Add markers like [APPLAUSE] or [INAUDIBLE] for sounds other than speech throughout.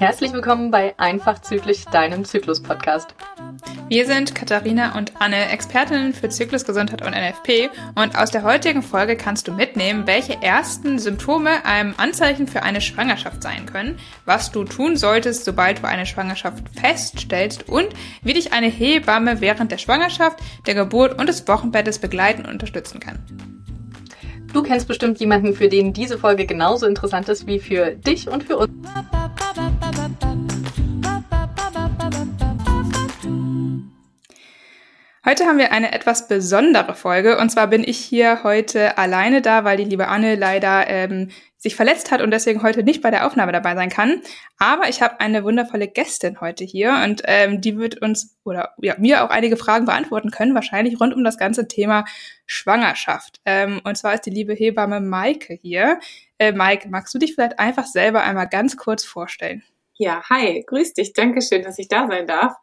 Herzlich willkommen bei Einfach Zyklisch, deinem Zyklus-Podcast. Wir sind Katharina und Anne, Expertinnen für Zyklusgesundheit und NFP und aus der heutigen Folge kannst du mitnehmen, welche ersten Symptome einem Anzeichen für eine Schwangerschaft sein können, was du tun solltest, sobald du eine Schwangerschaft feststellst und wie dich eine Hebamme während der Schwangerschaft, der Geburt und des Wochenbettes begleiten und unterstützen kann. Du kennst bestimmt jemanden, für den diese Folge genauso interessant ist wie für dich und für uns. Heute haben wir eine etwas besondere Folge und zwar bin ich hier heute alleine da, weil die liebe Anne leider ähm, sich verletzt hat und deswegen heute nicht bei der Aufnahme dabei sein kann. Aber ich habe eine wundervolle Gästin heute hier und ähm, die wird uns oder ja, mir auch einige Fragen beantworten können, wahrscheinlich rund um das ganze Thema Schwangerschaft. Ähm, und zwar ist die liebe Hebamme Maike hier. Äh, Maike, magst du dich vielleicht einfach selber einmal ganz kurz vorstellen? Ja, hi, grüß dich, danke schön, dass ich da sein darf.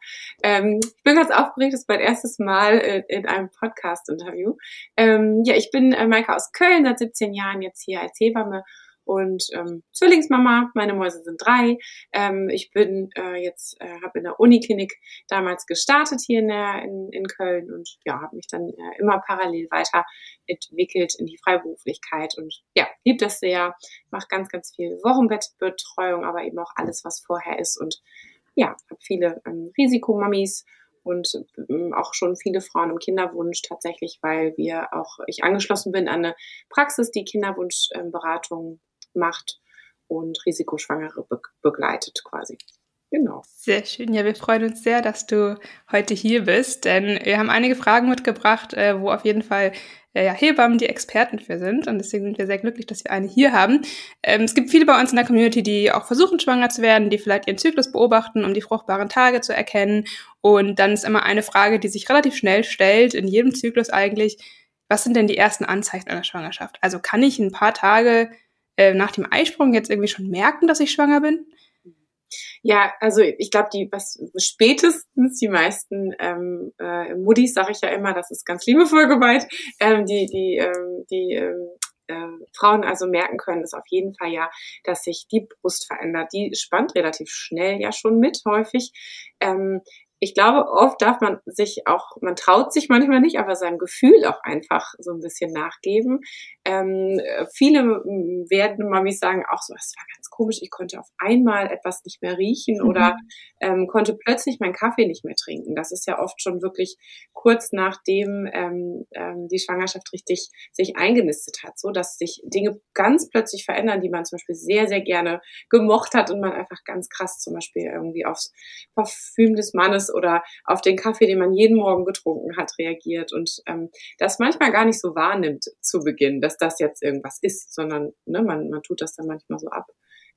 Ähm, ich bin ganz aufgeregt, das ist mein erstes Mal in, in einem Podcast-Interview. Ähm, ja, ich bin äh, Maike aus Köln, seit 17 Jahren jetzt hier als Hebamme und ähm, Zwillingsmama. Meine Mäuse sind drei. Ähm, ich bin äh, jetzt äh, habe in der Uniklinik damals gestartet hier in, der, in, in Köln und ja habe mich dann äh, immer parallel weiterentwickelt in die Freiberuflichkeit und ja lieb das sehr. Mache ganz ganz viel Wochenbettbetreuung, aber eben auch alles was vorher ist und ja habe viele ähm, Risikomamis und ähm, auch schon viele Frauen im Kinderwunsch tatsächlich, weil wir auch ich angeschlossen bin an eine Praxis, die Kinderwunschberatung macht und Risikoschwangere be begleitet quasi. Genau. Sehr schön. Ja, wir freuen uns sehr, dass du heute hier bist, denn wir haben einige Fragen mitgebracht, äh, wo auf jeden Fall äh, ja, Hebammen die Experten für sind. Und deswegen sind wir sehr glücklich, dass wir eine hier haben. Ähm, es gibt viele bei uns in der Community, die auch versuchen, schwanger zu werden, die vielleicht ihren Zyklus beobachten, um die fruchtbaren Tage zu erkennen. Und dann ist immer eine Frage, die sich relativ schnell stellt, in jedem Zyklus eigentlich, was sind denn die ersten Anzeichen einer Schwangerschaft? Also kann ich ein paar Tage äh, nach dem Eisprung jetzt irgendwie schon merken, dass ich schwanger bin? Ja, also ich glaube, die was spätestens die meisten ähm, äh, Muddis, sage ich ja immer, das ist ganz liebevoll gemeint, ähm, die die ähm, die ähm, äh, Frauen also merken können, ist auf jeden Fall ja, dass sich die Brust verändert. Die spannt relativ schnell ja schon mit häufig. Ähm, ich glaube, oft darf man sich auch, man traut sich manchmal nicht, aber seinem Gefühl auch einfach so ein bisschen nachgeben. Ähm, viele werden Mamis sagen auch so, es war ganz komisch, ich konnte auf einmal etwas nicht mehr riechen mhm. oder ähm, konnte plötzlich meinen Kaffee nicht mehr trinken. Das ist ja oft schon wirklich kurz nachdem ähm, ähm, die Schwangerschaft richtig sich eingenistet hat, so dass sich Dinge ganz plötzlich verändern, die man zum Beispiel sehr, sehr gerne gemocht hat und man einfach ganz krass zum Beispiel irgendwie aufs Parfüm des Mannes oder auf den Kaffee, den man jeden Morgen getrunken hat, reagiert und ähm, das manchmal gar nicht so wahrnimmt zu Beginn, dass das jetzt irgendwas ist, sondern ne, man, man tut das dann manchmal so ab.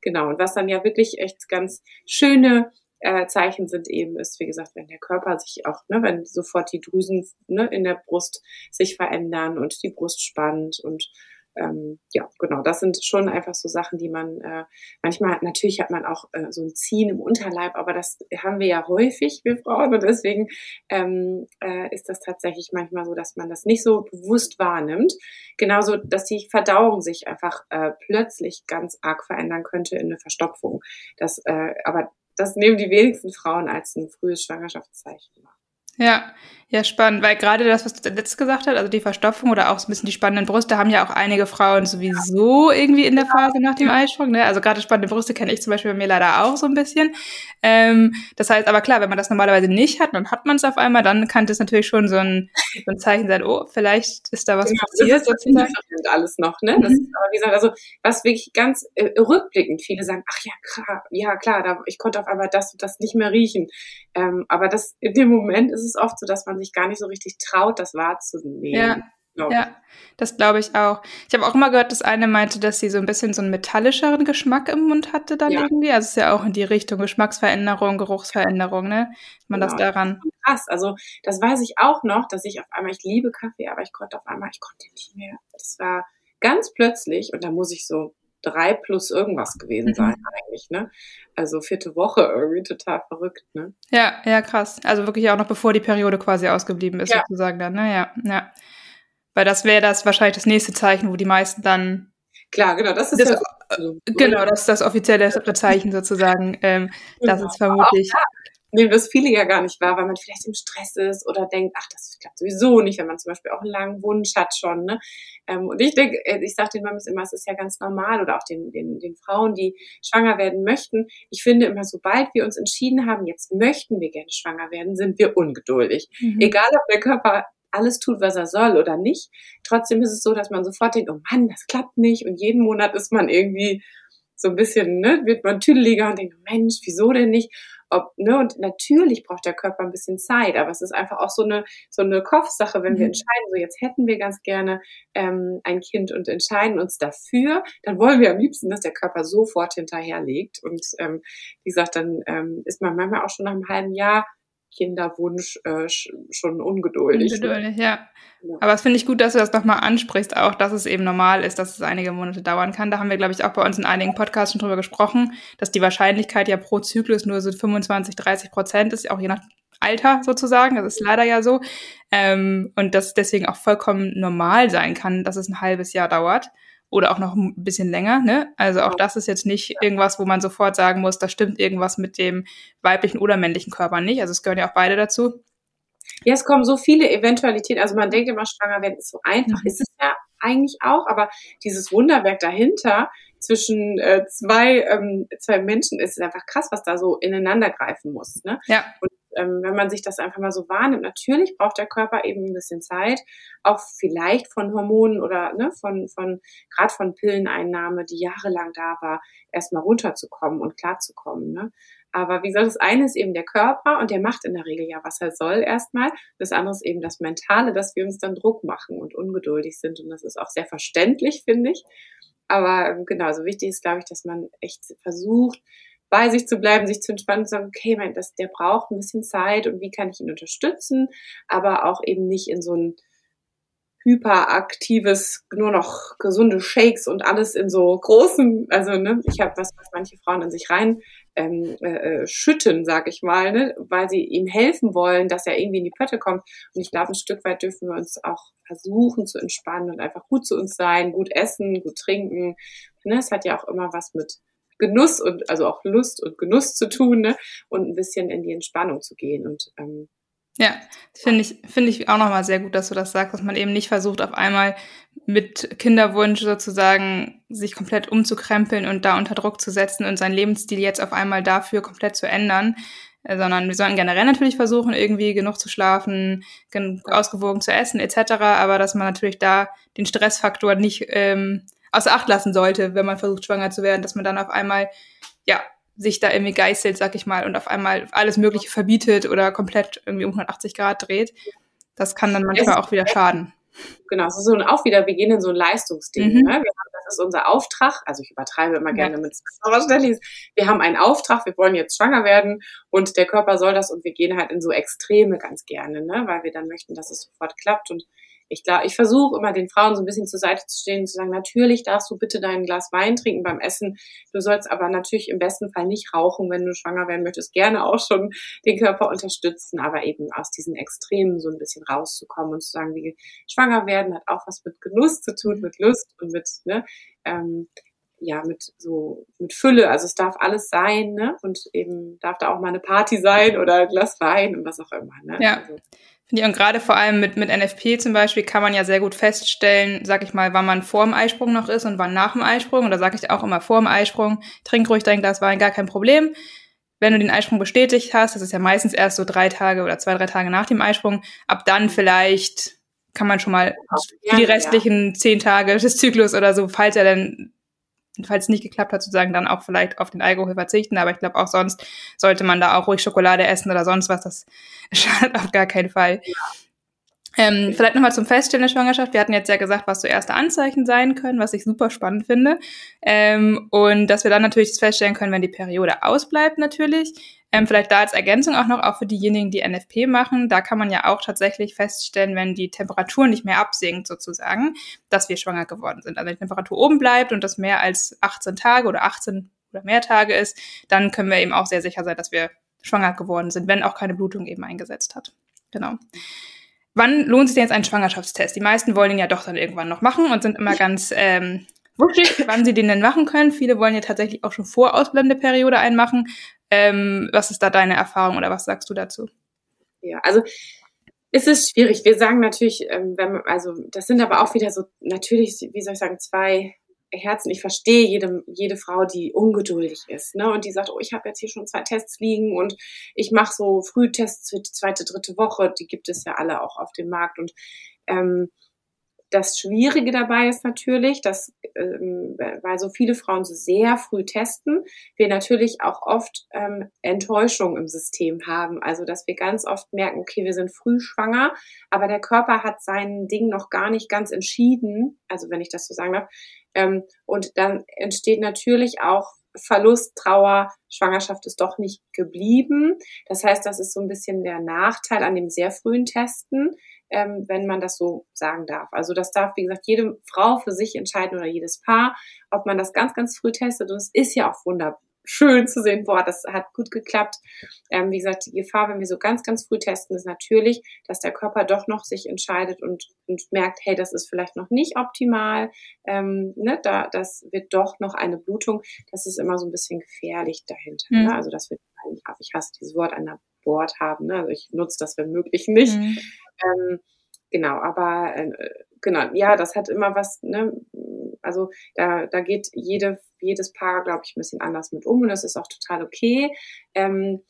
Genau. Und was dann ja wirklich echt ganz schöne äh, Zeichen sind eben, ist, wie gesagt, wenn der Körper sich auch, ne, wenn sofort die Drüsen ne, in der Brust sich verändern und die Brust spannt und ähm, ja, genau, das sind schon einfach so Sachen, die man äh, manchmal, natürlich hat man auch äh, so ein Ziehen im Unterleib, aber das haben wir ja häufig, wir Frauen, und deswegen ähm, äh, ist das tatsächlich manchmal so, dass man das nicht so bewusst wahrnimmt. Genauso, dass die Verdauung sich einfach äh, plötzlich ganz arg verändern könnte in eine Verstopfung. Das, äh, aber das nehmen die wenigsten Frauen als ein frühes Schwangerschaftszeichen wahr. Ja, ja, spannend, weil gerade das, was du letztes gesagt hast, also die Verstopfung oder auch so ein bisschen die spannenden Brüste, haben ja auch einige Frauen sowieso irgendwie in der Phase nach dem Eisprung. Ne? Also gerade spannende Brüste kenne ich zum Beispiel bei mir leider auch so ein bisschen. Ähm, das heißt aber klar, wenn man das normalerweise nicht hat, dann hat man es auf einmal, dann kann das natürlich schon so ein, so ein Zeichen sein, oh, vielleicht ist da was genau, passiert. Das ist alles noch, ne? Das mhm. ist aber wie gesagt, also was wirklich ganz äh, rückblickend viele sagen, ach ja, klar, ja klar, da, ich konnte auf einmal das und das nicht mehr riechen. Ähm, aber das in dem Moment ist es oft so, dass man sich gar nicht so richtig traut, das wahrzunehmen. Ja. Ja, das glaube ich auch. Ich habe auch immer gehört, dass eine meinte, dass sie so ein bisschen so einen metallischeren Geschmack im Mund hatte dann ja. irgendwie. Also es ist ja auch in die Richtung Geschmacksveränderung, Geruchsveränderung, ne? Man genau. das daran. Krass. Also das weiß ich auch noch, dass ich auf einmal, ich liebe Kaffee, aber ich konnte auf einmal, ich konnte nicht mehr. Das war ganz plötzlich und da muss ich so drei plus irgendwas gewesen mhm. sein eigentlich, ne? Also vierte Woche irgendwie total verrückt, ne? Ja, ja, krass. Also wirklich auch noch bevor die Periode quasi ausgeblieben ist, ja. sozusagen dann, ne? Ja, ja. Weil das wäre das wahrscheinlich das nächste Zeichen, wo die meisten dann. Klar, genau, das ist das, ja, also, Genau, das ist das offizielle Zeichen sozusagen. Ähm, genau. Das ist vermutlich. Auch, nehmen das viele ja gar nicht wahr, weil man vielleicht im Stress ist oder denkt, ach, das klappt sowieso nicht, wenn man zum Beispiel auch einen langen Wunsch hat schon. Ne? Ähm, und ich denke, äh, ich sage den Mamis immer, es ist ja ganz normal oder auch den, den, den Frauen, die schwanger werden möchten. Ich finde immer, sobald wir uns entschieden haben, jetzt möchten wir gerne schwanger werden, sind wir ungeduldig. Mhm. Egal, ob der Körper alles tut, was er soll oder nicht. Trotzdem ist es so, dass man sofort denkt, oh Mann, das klappt nicht. Und jeden Monat ist man irgendwie so ein bisschen, ne, wird man tüdeliger und denkt, Mensch, wieso denn nicht? ob, ne, und natürlich braucht der Körper ein bisschen Zeit, aber es ist einfach auch so eine, so eine Kopfsache, wenn mhm. wir entscheiden, so jetzt hätten wir ganz gerne ähm, ein Kind und entscheiden uns dafür, dann wollen wir am liebsten, dass der Körper sofort hinterherlegt. Und ähm, wie gesagt, dann ähm, ist man manchmal auch schon nach einem halben Jahr Kinderwunsch äh, schon ungeduldig. Ungeduldig, ja. ja. Aber es finde ich gut, dass du das nochmal ansprichst, auch dass es eben normal ist, dass es einige Monate dauern kann. Da haben wir, glaube ich, auch bei uns in einigen Podcasts schon drüber gesprochen, dass die Wahrscheinlichkeit ja pro Zyklus nur so 25, 30 Prozent ist, auch je nach Alter sozusagen. Das ist leider ja so. Ähm, und dass es deswegen auch vollkommen normal sein kann, dass es ein halbes Jahr dauert oder auch noch ein bisschen länger. Ne? Also auch das ist jetzt nicht irgendwas, wo man sofort sagen muss, da stimmt irgendwas mit dem weiblichen oder männlichen Körper nicht. Also es gehören ja auch beide dazu. Ja, es kommen so viele Eventualitäten. Also man denkt immer, schwanger werden ist so einfach. Mhm. Ist es ja eigentlich auch, aber dieses Wunderwerk dahinter zwischen äh, zwei, ähm, zwei Menschen ist einfach krass, was da so ineinander greifen muss. Ne? Ja. Und ähm, wenn man sich das einfach mal so wahrnimmt, natürlich braucht der Körper eben ein bisschen Zeit, auch vielleicht von Hormonen oder ne, von, von gerade von Pilleneinnahme, die jahrelang da war, erstmal runterzukommen und klarzukommen. Ne? Aber wie gesagt, das eine ist eben der Körper und der macht in der Regel ja, was er soll erstmal. Das andere ist eben das Mentale, dass wir uns dann Druck machen und ungeduldig sind. Und das ist auch sehr verständlich, finde ich. Aber ähm, genau, so wichtig ist, glaube ich, dass man echt versucht, bei sich zu bleiben, sich zu entspannen und zu sagen, okay, mein, das, der braucht ein bisschen Zeit und wie kann ich ihn unterstützen, aber auch eben nicht in so ein hyperaktives, nur noch gesunde Shakes und alles in so großen, also ne, ich habe was, was manche Frauen in sich rein ähm, äh, äh, schütten, sag ich mal, ne, weil sie ihm helfen wollen, dass er irgendwie in die Pötte kommt. Und ich glaube, ein Stück weit dürfen wir uns auch versuchen zu entspannen und einfach gut zu uns sein, gut essen, gut trinken. Ne, es hat ja auch immer was mit Genuss und also auch Lust und Genuss zu tun ne? und ein bisschen in die Entspannung zu gehen. Und ähm, ja, finde ich, finde ich auch nochmal sehr gut, dass du das sagst, dass man eben nicht versucht, auf einmal mit Kinderwunsch sozusagen sich komplett umzukrempeln und da unter Druck zu setzen und seinen Lebensstil jetzt auf einmal dafür komplett zu ändern, äh, sondern wir sollten generell natürlich versuchen, irgendwie genug zu schlafen, ausgewogen zu essen etc., aber dass man natürlich da den Stressfaktor nicht ähm, außer Acht lassen sollte, wenn man versucht, schwanger zu werden, dass man dann auf einmal, ja, sich da irgendwie geißelt, sag ich mal, und auf einmal alles Mögliche verbietet oder komplett irgendwie um 180 Grad dreht. Das kann dann manchmal auch wieder schaden. Genau, es ist so auch wieder, wir gehen in so ein Leistungsding. Mhm. Ne? Haben, das ist unser Auftrag, also ich übertreibe immer gerne ja. mit Stellen. Wir haben einen Auftrag, wir wollen jetzt schwanger werden und der Körper soll das und wir gehen halt in so Extreme ganz gerne, ne? weil wir dann möchten, dass es sofort klappt und ich glaube, ich versuche immer den Frauen so ein bisschen zur Seite zu stehen und zu sagen, natürlich darfst du bitte dein Glas Wein trinken beim Essen. Du sollst aber natürlich im besten Fall nicht rauchen, wenn du schwanger werden möchtest. Gerne auch schon den Körper unterstützen, aber eben aus diesen Extremen so ein bisschen rauszukommen und zu sagen, wie schwanger werden hat auch was mit Genuss zu tun, mit Lust und mit, ne, ähm, ja, mit so, mit Fülle. Also es darf alles sein, ne? Und eben darf da auch mal eine Party sein oder ein Glas Wein und was auch immer, ne? Ja. Also, ja, und gerade vor allem mit, mit NFP zum Beispiel kann man ja sehr gut feststellen, sag ich mal, wann man vor dem Eisprung noch ist und wann nach dem Eisprung. Und da sage ich auch immer vor dem Eisprung, trink ruhig dein Glas Wein, gar kein Problem. Wenn du den Eisprung bestätigt hast, das ist ja meistens erst so drei Tage oder zwei, drei Tage nach dem Eisprung, ab dann vielleicht kann man schon mal die restlichen zehn Tage des Zyklus oder so, falls er dann falls es nicht geklappt hat, sozusagen dann auch vielleicht auf den Alkohol verzichten. Aber ich glaube auch sonst sollte man da auch ruhig Schokolade essen oder sonst was. Das [LAUGHS] schadet auf gar keinen Fall. Ähm, vielleicht nochmal zum Feststellen der Schwangerschaft. Wir hatten jetzt ja gesagt, was so erste Anzeichen sein können, was ich super spannend finde. Ähm, und dass wir dann natürlich das feststellen können, wenn die Periode ausbleibt natürlich. Ähm, vielleicht da als Ergänzung auch noch, auch für diejenigen, die NFP machen, da kann man ja auch tatsächlich feststellen, wenn die Temperatur nicht mehr absinkt sozusagen, dass wir schwanger geworden sind. Also die Temperatur oben bleibt und das mehr als 18 Tage oder 18 oder mehr Tage ist, dann können wir eben auch sehr sicher sein, dass wir schwanger geworden sind, wenn auch keine Blutung eben eingesetzt hat. Genau. Wann lohnt sich denn jetzt ein Schwangerschaftstest? Die meisten wollen ihn ja doch dann irgendwann noch machen und sind immer ganz ähm, wuschig, wann sie den denn machen können. Viele wollen ja tatsächlich auch schon vor ausbleibende Periode einmachen. Ähm, was ist da deine Erfahrung oder was sagst du dazu? Ja, also es ist schwierig. Wir sagen natürlich, ähm, wenn man, also das sind aber auch wieder so natürlich, wie soll ich sagen, zwei Herzen. Ich verstehe jede, jede Frau, die ungeduldig ist, ne, und die sagt, oh, ich habe jetzt hier schon zwei Tests liegen und ich mache so Frühtests für die zweite, dritte Woche. Die gibt es ja alle auch auf dem Markt und ähm, das Schwierige dabei ist natürlich, dass, ähm, weil so viele Frauen so sehr früh testen, wir natürlich auch oft ähm, Enttäuschung im System haben. Also, dass wir ganz oft merken, okay, wir sind früh schwanger, aber der Körper hat sein Ding noch gar nicht ganz entschieden. Also, wenn ich das so sagen darf. Ähm, und dann entsteht natürlich auch Verlust, Trauer, Schwangerschaft ist doch nicht geblieben. Das heißt, das ist so ein bisschen der Nachteil an dem sehr frühen Testen ähm, wenn man das so sagen darf. Also das darf, wie gesagt, jede Frau für sich entscheiden oder jedes Paar, ob man das ganz, ganz früh testet. Und es ist ja auch wunderschön zu sehen, boah, das hat gut geklappt. Ähm, wie gesagt, die Gefahr, wenn wir so ganz, ganz früh testen, ist natürlich, dass der Körper doch noch sich entscheidet und, und merkt, hey, das ist vielleicht noch nicht optimal, ähm, ne, da, das wird doch noch eine Blutung. Das ist immer so ein bisschen gefährlich dahinter. Ne? Mhm. Ne? Also das wird, ich hasse dieses Wort einer Bord haben. Ne? Also ich nutze das wenn möglich nicht. Mhm. Ähm, genau, aber äh, genau, ja, das hat immer was, ne, also da, da geht jede, jedes Paar, glaube ich, ein bisschen anders mit um und das ist auch total okay. Ähm,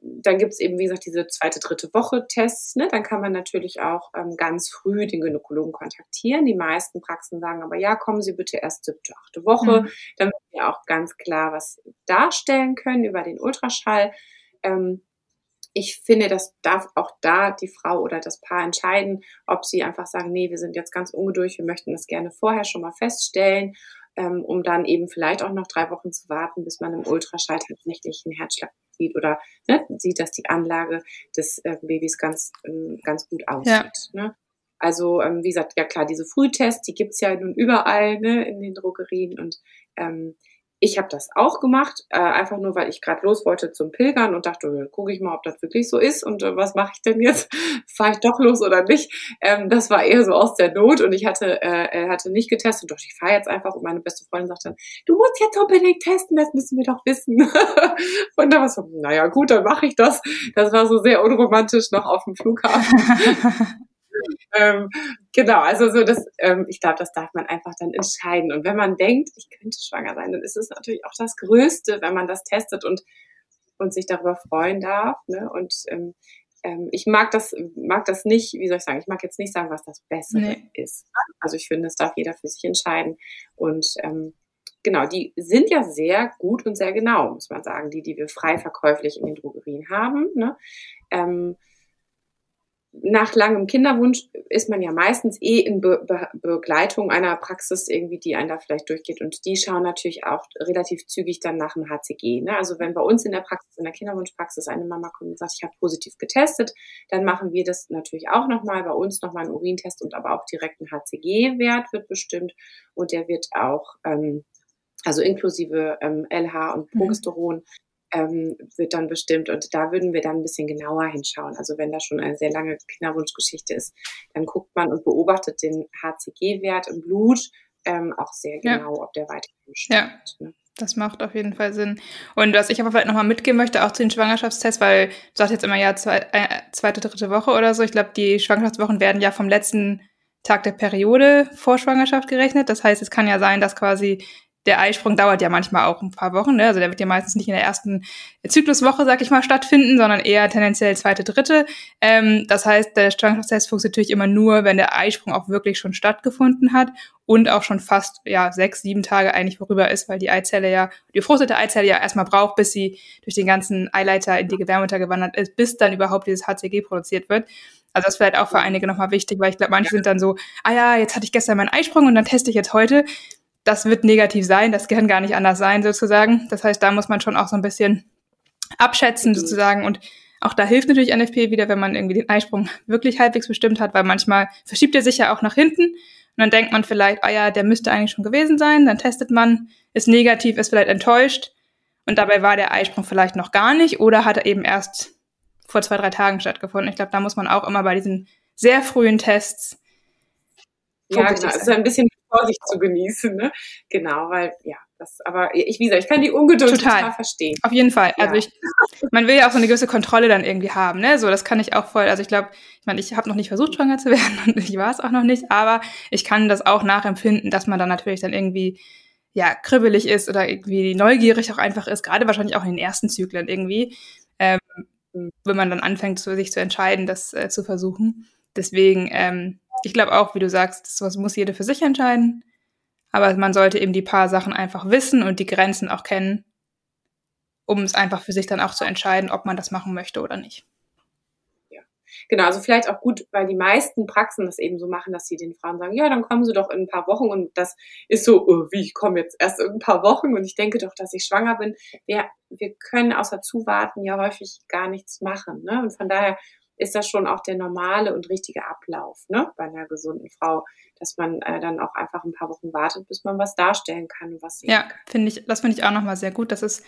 dann gibt's eben, wie gesagt, diese zweite, dritte Woche Tests. Ne? Dann kann man natürlich auch ähm, ganz früh den Gynäkologen kontaktieren. Die meisten Praxen sagen aber, ja, kommen Sie bitte erst siebte, achte Woche, mhm. damit wir auch ganz klar was darstellen können über den Ultraschall. Ähm, ich finde, das darf auch da die Frau oder das Paar entscheiden, ob sie einfach sagen, nee, wir sind jetzt ganz ungeduldig, wir möchten das gerne vorher schon mal feststellen, ähm, um dann eben vielleicht auch noch drei Wochen zu warten, bis man im Ultraschall tatsächlich einen Herzschlag sieht oder ne, sieht, dass die Anlage des äh, Babys ganz, ähm, ganz gut aussieht. Ja. Ne? Also, ähm, wie gesagt, ja klar, diese Frühtests, die gibt's ja nun überall ne, in den Drogerien und ähm, ich habe das auch gemacht, äh, einfach nur, weil ich gerade los wollte zum Pilgern und dachte, gucke ich mal, ob das wirklich so ist und äh, was mache ich denn jetzt? [LAUGHS] Fahre ich doch los oder nicht? Ähm, das war eher so aus der Not und ich hatte, äh, hatte nicht getestet. Doch, ich fahre jetzt einfach und meine beste Freundin sagt dann, du musst jetzt unbedingt testen, das müssen wir doch wissen. [LAUGHS] und da war so, naja gut, dann mache ich das. Das war so sehr unromantisch noch auf dem Flughafen. [LAUGHS] ähm, genau, also so das, ähm, ich glaube, das darf man einfach dann entscheiden. Und wenn man denkt, ich könnte schwanger sein, dann ist es natürlich auch das Größte, wenn man das testet und, und sich darüber freuen darf. Ne? Und ähm, ähm, ich mag das, mag das nicht, wie soll ich sagen, ich mag jetzt nicht sagen, was das Bessere nee. ist. Also ich finde, es darf jeder für sich entscheiden. Und ähm, genau, die sind ja sehr gut und sehr genau, muss man sagen, die, die wir frei verkäuflich in den Drogerien haben. Ne? Ähm, nach langem Kinderwunsch ist man ja meistens eh in Be Be Begleitung einer Praxis irgendwie, die einen da vielleicht durchgeht. Und die schauen natürlich auch relativ zügig dann nach dem HCG. Ne? Also wenn bei uns in der Praxis, in der Kinderwunschpraxis eine Mama kommt und sagt, ich habe positiv getestet, dann machen wir das natürlich auch nochmal. Bei uns nochmal einen Urintest und aber auch direkt ein HCG-Wert wird bestimmt. Und der wird auch, ähm, also inklusive ähm, LH und mhm. Progesteron, mhm ähm, wird dann bestimmt. Und da würden wir dann ein bisschen genauer hinschauen. Also wenn da schon eine sehr lange Kinderwunschgeschichte ist, dann guckt man und beobachtet den HCG-Wert im Blut ähm, auch sehr genau, ja. ob der weiterhin stimmt. Ja. Ne? Das macht auf jeden Fall Sinn. Und was ich aber vielleicht nochmal mitgeben möchte, auch zu den Schwangerschaftstests, weil du sagst jetzt immer ja zwei, äh, zweite, dritte Woche oder so. Ich glaube, die Schwangerschaftswochen werden ja vom letzten Tag der Periode vor Schwangerschaft gerechnet. Das heißt, es kann ja sein, dass quasi der Eisprung dauert ja manchmal auch ein paar Wochen. Ne? Also der wird ja meistens nicht in der ersten Zykluswoche, sag ich mal, stattfinden, sondern eher tendenziell zweite, dritte. Ähm, das heißt, der Schwangerschaftstest funktioniert natürlich immer nur, wenn der Eisprung auch wirklich schon stattgefunden hat und auch schon fast ja sechs, sieben Tage eigentlich vorüber ist, weil die Eizelle ja, die befruchtete Eizelle ja erstmal braucht, bis sie durch den ganzen Eileiter in die Gebärmutter gewandert ist, bis dann überhaupt dieses HCG produziert wird. Also das ist vielleicht auch für einige nochmal wichtig, weil ich glaube, manche sind dann so, ah ja, jetzt hatte ich gestern meinen Eisprung und dann teste ich jetzt heute das wird negativ sein, das kann gar nicht anders sein sozusagen. Das heißt, da muss man schon auch so ein bisschen abschätzen sozusagen und auch da hilft natürlich NFP wieder, wenn man irgendwie den Eisprung wirklich halbwegs bestimmt hat, weil manchmal verschiebt er sich ja auch nach hinten und dann denkt man vielleicht, ah ja, der müsste eigentlich schon gewesen sein, dann testet man, ist negativ, ist vielleicht enttäuscht und dabei war der Eisprung vielleicht noch gar nicht oder hat er eben erst vor zwei, drei Tagen stattgefunden. Ich glaube, da muss man auch immer bei diesen sehr frühen Tests. Ja, genau. Ist ein bisschen Vorsicht zu genießen, ne? Genau, weil, ja, das, aber ich, wie gesagt, ich kann die Ungeduld total, total verstehen. Auf jeden Fall. Also ja. Also ich, man will ja auch so eine gewisse Kontrolle dann irgendwie haben, ne? So, das kann ich auch voll. Also ich glaube, ich meine, ich habe noch nicht versucht, schwanger zu [LAUGHS] werden und ich war es auch noch nicht, aber ich kann das auch nachempfinden, dass man dann natürlich dann irgendwie ja kribbelig ist oder irgendwie neugierig auch einfach ist, gerade wahrscheinlich auch in den ersten Zyklen irgendwie, ähm, mhm. wenn man dann anfängt, sich zu entscheiden, das äh, zu versuchen. Deswegen, ähm, ich glaube auch, wie du sagst, das muss jeder für sich entscheiden. Aber man sollte eben die paar Sachen einfach wissen und die Grenzen auch kennen, um es einfach für sich dann auch zu entscheiden, ob man das machen möchte oder nicht. Ja, genau. Also vielleicht auch gut, weil die meisten Praxen das eben so machen, dass sie den Frauen sagen, ja, dann kommen sie doch in ein paar Wochen und das ist so, oh, wie, ich komme jetzt erst in ein paar Wochen und ich denke doch, dass ich schwanger bin. Wir, wir können außer zuwarten ja häufig gar nichts machen. Ne? Und von daher ist das schon auch der normale und richtige Ablauf ne, bei einer gesunden Frau, dass man äh, dann auch einfach ein paar Wochen wartet, bis man was darstellen kann und was sehen Ja, finde ich, das finde ich auch nochmal sehr gut. Das ist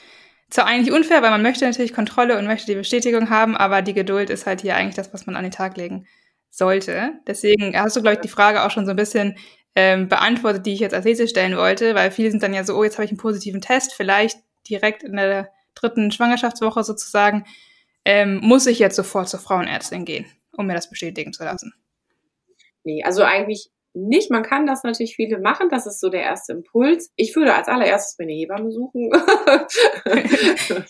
zwar eigentlich unfair, weil man möchte natürlich Kontrolle und möchte die Bestätigung haben, aber die Geduld ist halt hier eigentlich das, was man an den Tag legen sollte. Deswegen hast du, glaube ich, die Frage auch schon so ein bisschen ähm, beantwortet, die ich jetzt als These stellen wollte, weil viele sind dann ja so, oh, jetzt habe ich einen positiven Test, vielleicht direkt in der dritten Schwangerschaftswoche sozusagen ähm, muss ich jetzt sofort zur Frauenärztin gehen, um mir das bestätigen zu lassen? Nee, also eigentlich nicht. Man kann das natürlich viele machen. Das ist so der erste Impuls. Ich würde als allererstes meine Hebamme suchen. [LAUGHS] [LAUGHS]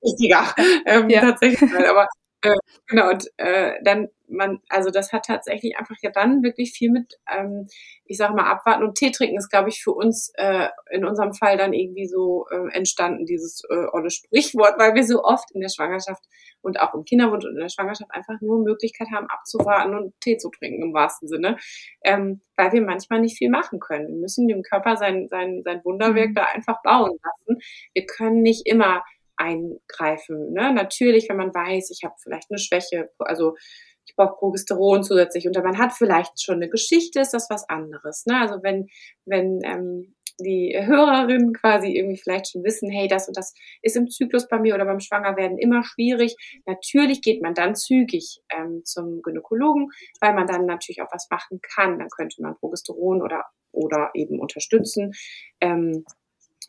Wichtiger, ähm, ja. tatsächlich. Aber äh, genau, und äh, dann man, also das hat tatsächlich einfach ja dann wirklich viel mit, ähm, ich sag mal, abwarten und Tee trinken ist, glaube ich, für uns äh, in unserem Fall dann irgendwie so äh, entstanden, dieses äh, olle Sprichwort, weil wir so oft in der Schwangerschaft und auch im Kinderwunsch und in der Schwangerschaft einfach nur Möglichkeit haben, abzuwarten und Tee zu trinken im wahrsten Sinne, ähm, weil wir manchmal nicht viel machen können. Wir müssen dem Körper sein, sein, sein Wunderwerk mhm. da einfach bauen lassen. Wir können nicht immer eingreifen. Ne? Natürlich, wenn man weiß, ich habe vielleicht eine Schwäche, also ich Progesteron zusätzlich und man hat vielleicht schon eine Geschichte, ist das was anderes. Ne? Also wenn, wenn ähm, die Hörerinnen quasi irgendwie vielleicht schon wissen, hey, das und das ist im Zyklus bei mir oder beim Schwangerwerden immer schwierig. Natürlich geht man dann zügig ähm, zum Gynäkologen, weil man dann natürlich auch was machen kann. Dann könnte man Progesteron oder, oder eben unterstützen, ähm,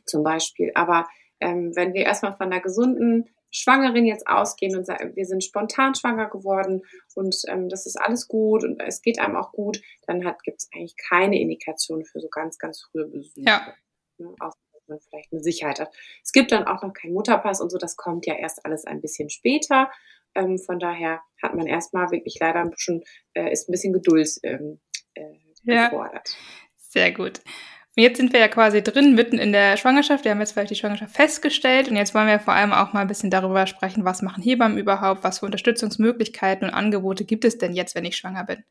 zum Beispiel. Aber ähm, wenn wir erstmal von einer gesunden Schwangerin jetzt ausgehen und sagen, wir sind spontan schwanger geworden und ähm, das ist alles gut und es geht einem auch gut, dann gibt es eigentlich keine Indikation für so ganz, ganz frühe Besuche. Ja. Ne, außer dass man vielleicht eine Sicherheit hat. Es gibt dann auch noch keinen Mutterpass und so, das kommt ja erst alles ein bisschen später. Ähm, von daher hat man erstmal wirklich leider ein bisschen, äh, ist ein bisschen Geduld ähm, äh, gefordert. Ja. Sehr gut. Und jetzt sind wir ja quasi drin, mitten in der Schwangerschaft. Wir haben jetzt vielleicht die Schwangerschaft festgestellt und jetzt wollen wir vor allem auch mal ein bisschen darüber sprechen, was machen Hebammen überhaupt, was für Unterstützungsmöglichkeiten und Angebote gibt es denn jetzt, wenn ich schwanger bin?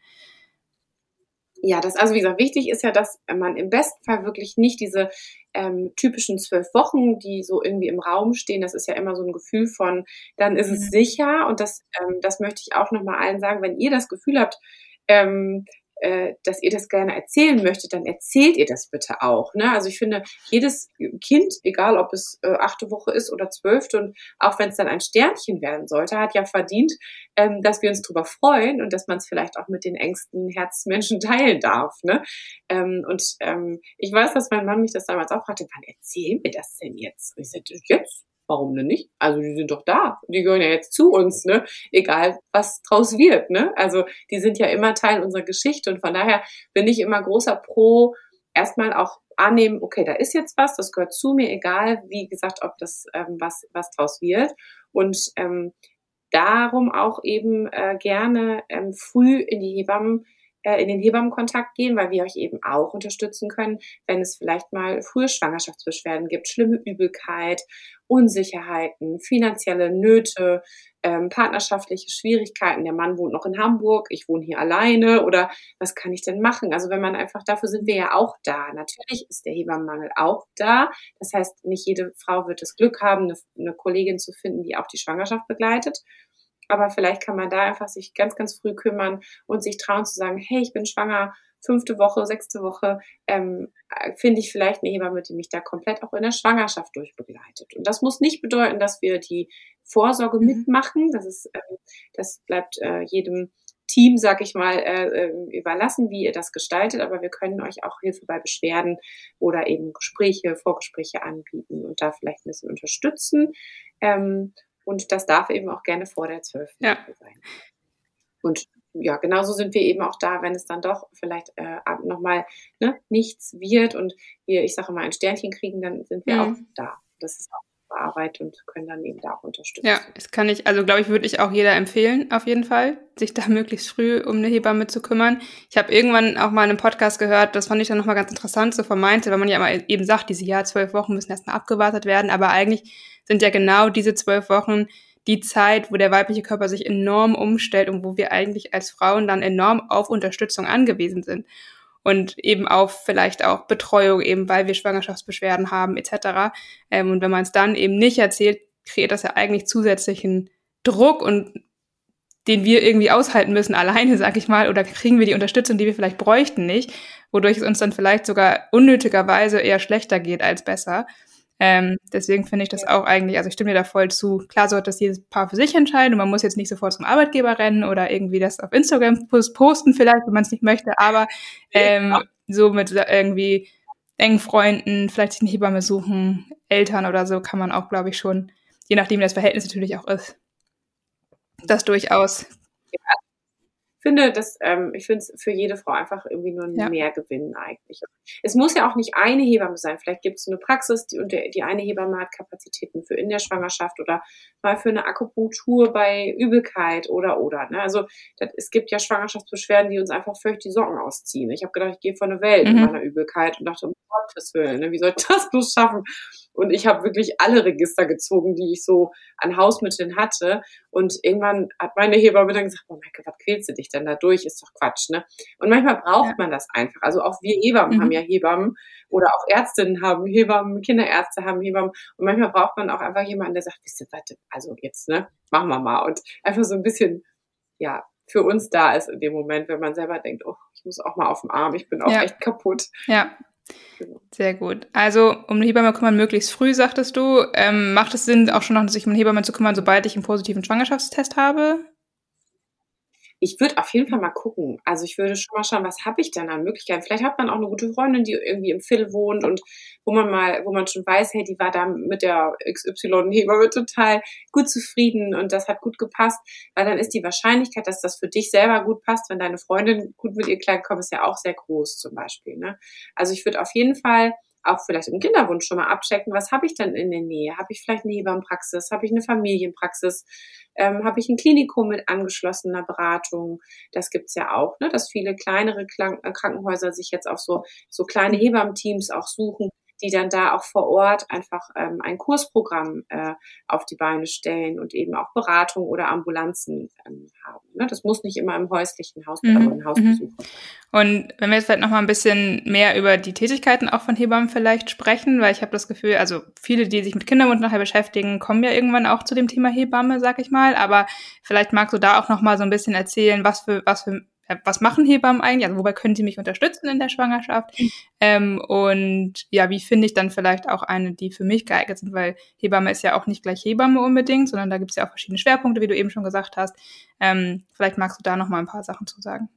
Ja, das also wie gesagt wichtig ist ja, dass man im besten Fall wirklich nicht diese ähm, typischen zwölf Wochen, die so irgendwie im Raum stehen. Das ist ja immer so ein Gefühl von, dann ist es mhm. sicher und das, ähm, das möchte ich auch noch mal allen sagen, wenn ihr das Gefühl habt, ähm, äh, dass ihr das gerne erzählen möchtet, dann erzählt ihr das bitte auch. Ne? Also ich finde, jedes Kind, egal ob es äh, achte Woche ist oder zwölfte und auch wenn es dann ein Sternchen werden sollte, hat ja verdient, ähm, dass wir uns darüber freuen und dass man es vielleicht auch mit den engsten Herzmenschen [LAUGHS] teilen darf. Ne? Ähm, und ähm, ich weiß, dass mein Mann mich das damals auch fragte, wann erzählen wir das denn jetzt? Und ich sagte, jetzt? Warum denn nicht? Also die sind doch da. Die gehören ja jetzt zu uns, ne? Egal, was draus wird, ne? Also die sind ja immer Teil unserer Geschichte und von daher bin ich immer großer Pro, erstmal auch annehmen, okay, da ist jetzt was, das gehört zu mir, egal, wie gesagt, ob das ähm, was, was draus wird. Und ähm, darum auch eben äh, gerne ähm, früh in die Hebammen äh, in den Hebammenkontakt gehen, weil wir euch eben auch unterstützen können, wenn es vielleicht mal frühe Schwangerschaftsbeschwerden gibt, schlimme Übelkeit, Unsicherheiten, finanzielle Nöte, ähm, partnerschaftliche Schwierigkeiten. Der Mann wohnt noch in Hamburg, ich wohne hier alleine oder was kann ich denn machen? Also wenn man einfach, dafür sind wir ja auch da. Natürlich ist der Hebammenmangel auch da. Das heißt, nicht jede Frau wird das Glück haben, eine, eine Kollegin zu finden, die auch die Schwangerschaft begleitet. Aber vielleicht kann man da einfach sich ganz, ganz früh kümmern und sich trauen zu sagen, hey, ich bin schwanger, fünfte Woche, sechste Woche, ähm, finde ich vielleicht eine Hebamme, die mich da komplett auch in der Schwangerschaft durchbegleitet. Und das muss nicht bedeuten, dass wir die Vorsorge mhm. mitmachen. Das ist, äh, das bleibt äh, jedem Team, sag ich mal, äh, äh, überlassen, wie ihr das gestaltet, aber wir können euch auch Hilfe bei Beschwerden oder eben Gespräche, Vorgespräche anbieten und da vielleicht ein bisschen unterstützen. Ähm, und das darf eben auch gerne vor der 12. Ja. sein. Und ja, genauso sind wir eben auch da, wenn es dann doch vielleicht äh, nochmal ne, nichts wird und wir, ich sage mal, ein Sternchen kriegen, dann sind wir mhm. auch da. Das ist auch Arbeit und können dann eben da auch unterstützen. Ja, das kann ich, also glaube ich, würde ich auch jeder empfehlen, auf jeden Fall, sich da [LAUGHS] möglichst früh um eine Hebamme zu kümmern. Ich habe irgendwann auch mal in einem Podcast gehört, das fand ich dann nochmal ganz interessant, so vermeinte, weil man ja immer eben sagt, diese Jahr zwölf Wochen müssen erstmal abgewartet werden, aber eigentlich sind ja genau diese zwölf Wochen die Zeit, wo der weibliche Körper sich enorm umstellt und wo wir eigentlich als Frauen dann enorm auf Unterstützung angewiesen sind und eben auf vielleicht auch Betreuung, eben weil wir Schwangerschaftsbeschwerden haben etc. Ähm, und wenn man es dann eben nicht erzählt, kreiert das ja eigentlich zusätzlichen Druck und den wir irgendwie aushalten müssen [LAUGHS] alleine, sag ich mal, oder kriegen wir die Unterstützung, die wir vielleicht bräuchten nicht, wodurch es uns dann vielleicht sogar unnötigerweise eher schlechter geht als besser. Ähm, deswegen finde ich das auch eigentlich, also ich stimme dir da voll zu. Klar sollte das jedes Paar für sich entscheiden und man muss jetzt nicht sofort zum Arbeitgeber rennen oder irgendwie das auf Instagram posten vielleicht, wenn man es nicht möchte, aber ähm, ja. so mit irgendwie engen Freunden, vielleicht sich eine Hebamme suchen, Eltern oder so, kann man auch, glaube ich, schon, je nachdem wie das Verhältnis natürlich auch ist, das durchaus ja finde, dass ähm, ich finde es für jede Frau einfach irgendwie nur ein ja. Mehrgewinn eigentlich. Es muss ja auch nicht eine Hebamme sein. Vielleicht gibt es eine Praxis, die, und der, die eine Hebamme hat Kapazitäten für in der Schwangerschaft oder mal für eine Akupunktur bei Übelkeit oder oder. Ne? Also das, es gibt ja Schwangerschaftsbeschwerden, die uns einfach völlig die Socken ausziehen. Ich habe gedacht, ich gehe von der Welt mhm. in meiner Übelkeit und dachte, um Gottes Willen, ne? wie soll ich das [LAUGHS] bloß schaffen? Und ich habe wirklich alle Register gezogen, die ich so an Hausmitteln hatte. Und irgendwann hat meine Hebamme dann gesagt, oh mein Gott, was quälst du dich denn da durch? Ist doch Quatsch, ne? Und manchmal braucht ja. man das einfach. Also auch wir Hebammen mhm. haben ja Hebammen oder auch Ärztinnen haben Hebammen, Kinderärzte haben Hebammen. Und manchmal braucht man auch einfach jemanden, der sagt, wisst ihr, warte, also jetzt, ne, machen wir mal. Und einfach so ein bisschen, ja, für uns da ist in dem Moment, wenn man selber denkt, oh, ich muss auch mal auf dem Arm, ich bin auch ja. echt kaputt. Ja, Genau. Sehr gut. Also um eine Hebamme kümmern möglichst früh, sagtest du. Ähm, macht es Sinn, auch schon noch sich um eine Hebamme zu kümmern, sobald ich einen positiven Schwangerschaftstest habe? Ich würde auf jeden Fall mal gucken. Also ich würde schon mal schauen, was habe ich denn an Möglichkeiten. Vielleicht hat man auch eine gute Freundin, die irgendwie im Phil wohnt und wo man mal, wo man schon weiß, hey, die war da mit der XY-Hebamme total gut zufrieden und das hat gut gepasst, weil dann ist die Wahrscheinlichkeit, dass das für dich selber gut passt, wenn deine Freundin gut mit ihr klarkommt, ist ja auch sehr groß zum Beispiel. Ne? Also ich würde auf jeden Fall auch vielleicht im Kinderwunsch schon mal abchecken, was habe ich denn in der Nähe? Habe ich vielleicht eine Hebammenpraxis? Habe ich eine Familienpraxis? Ähm, habe ich ein Klinikum mit angeschlossener Beratung? Das gibt's ja auch, ne? dass viele kleinere Krankenhäuser sich jetzt auch so, so kleine Hebammenteams auch suchen, die dann da auch vor Ort einfach ähm, ein Kursprogramm äh, auf die Beine stellen und eben auch Beratung oder Ambulanzen ähm, haben. Ne? Das muss nicht immer im häuslichen Haus mhm. oder Hausbesuch. Mhm. Und wenn wir jetzt vielleicht noch mal ein bisschen mehr über die Tätigkeiten auch von Hebammen vielleicht sprechen, weil ich habe das Gefühl, also viele, die sich mit Kinderwunsch nachher beschäftigen, kommen ja irgendwann auch zu dem Thema Hebamme, sag ich mal. Aber vielleicht magst du da auch noch mal so ein bisschen erzählen, was für was für was machen Hebammen eigentlich? Also wobei können sie mich unterstützen in der Schwangerschaft? Mhm. Ähm, und ja, wie finde ich dann vielleicht auch eine, die für mich geeignet sind? Weil Hebamme ist ja auch nicht gleich Hebamme unbedingt, sondern da gibt es ja auch verschiedene Schwerpunkte, wie du eben schon gesagt hast. Ähm, vielleicht magst du da noch mal ein paar Sachen zu sagen.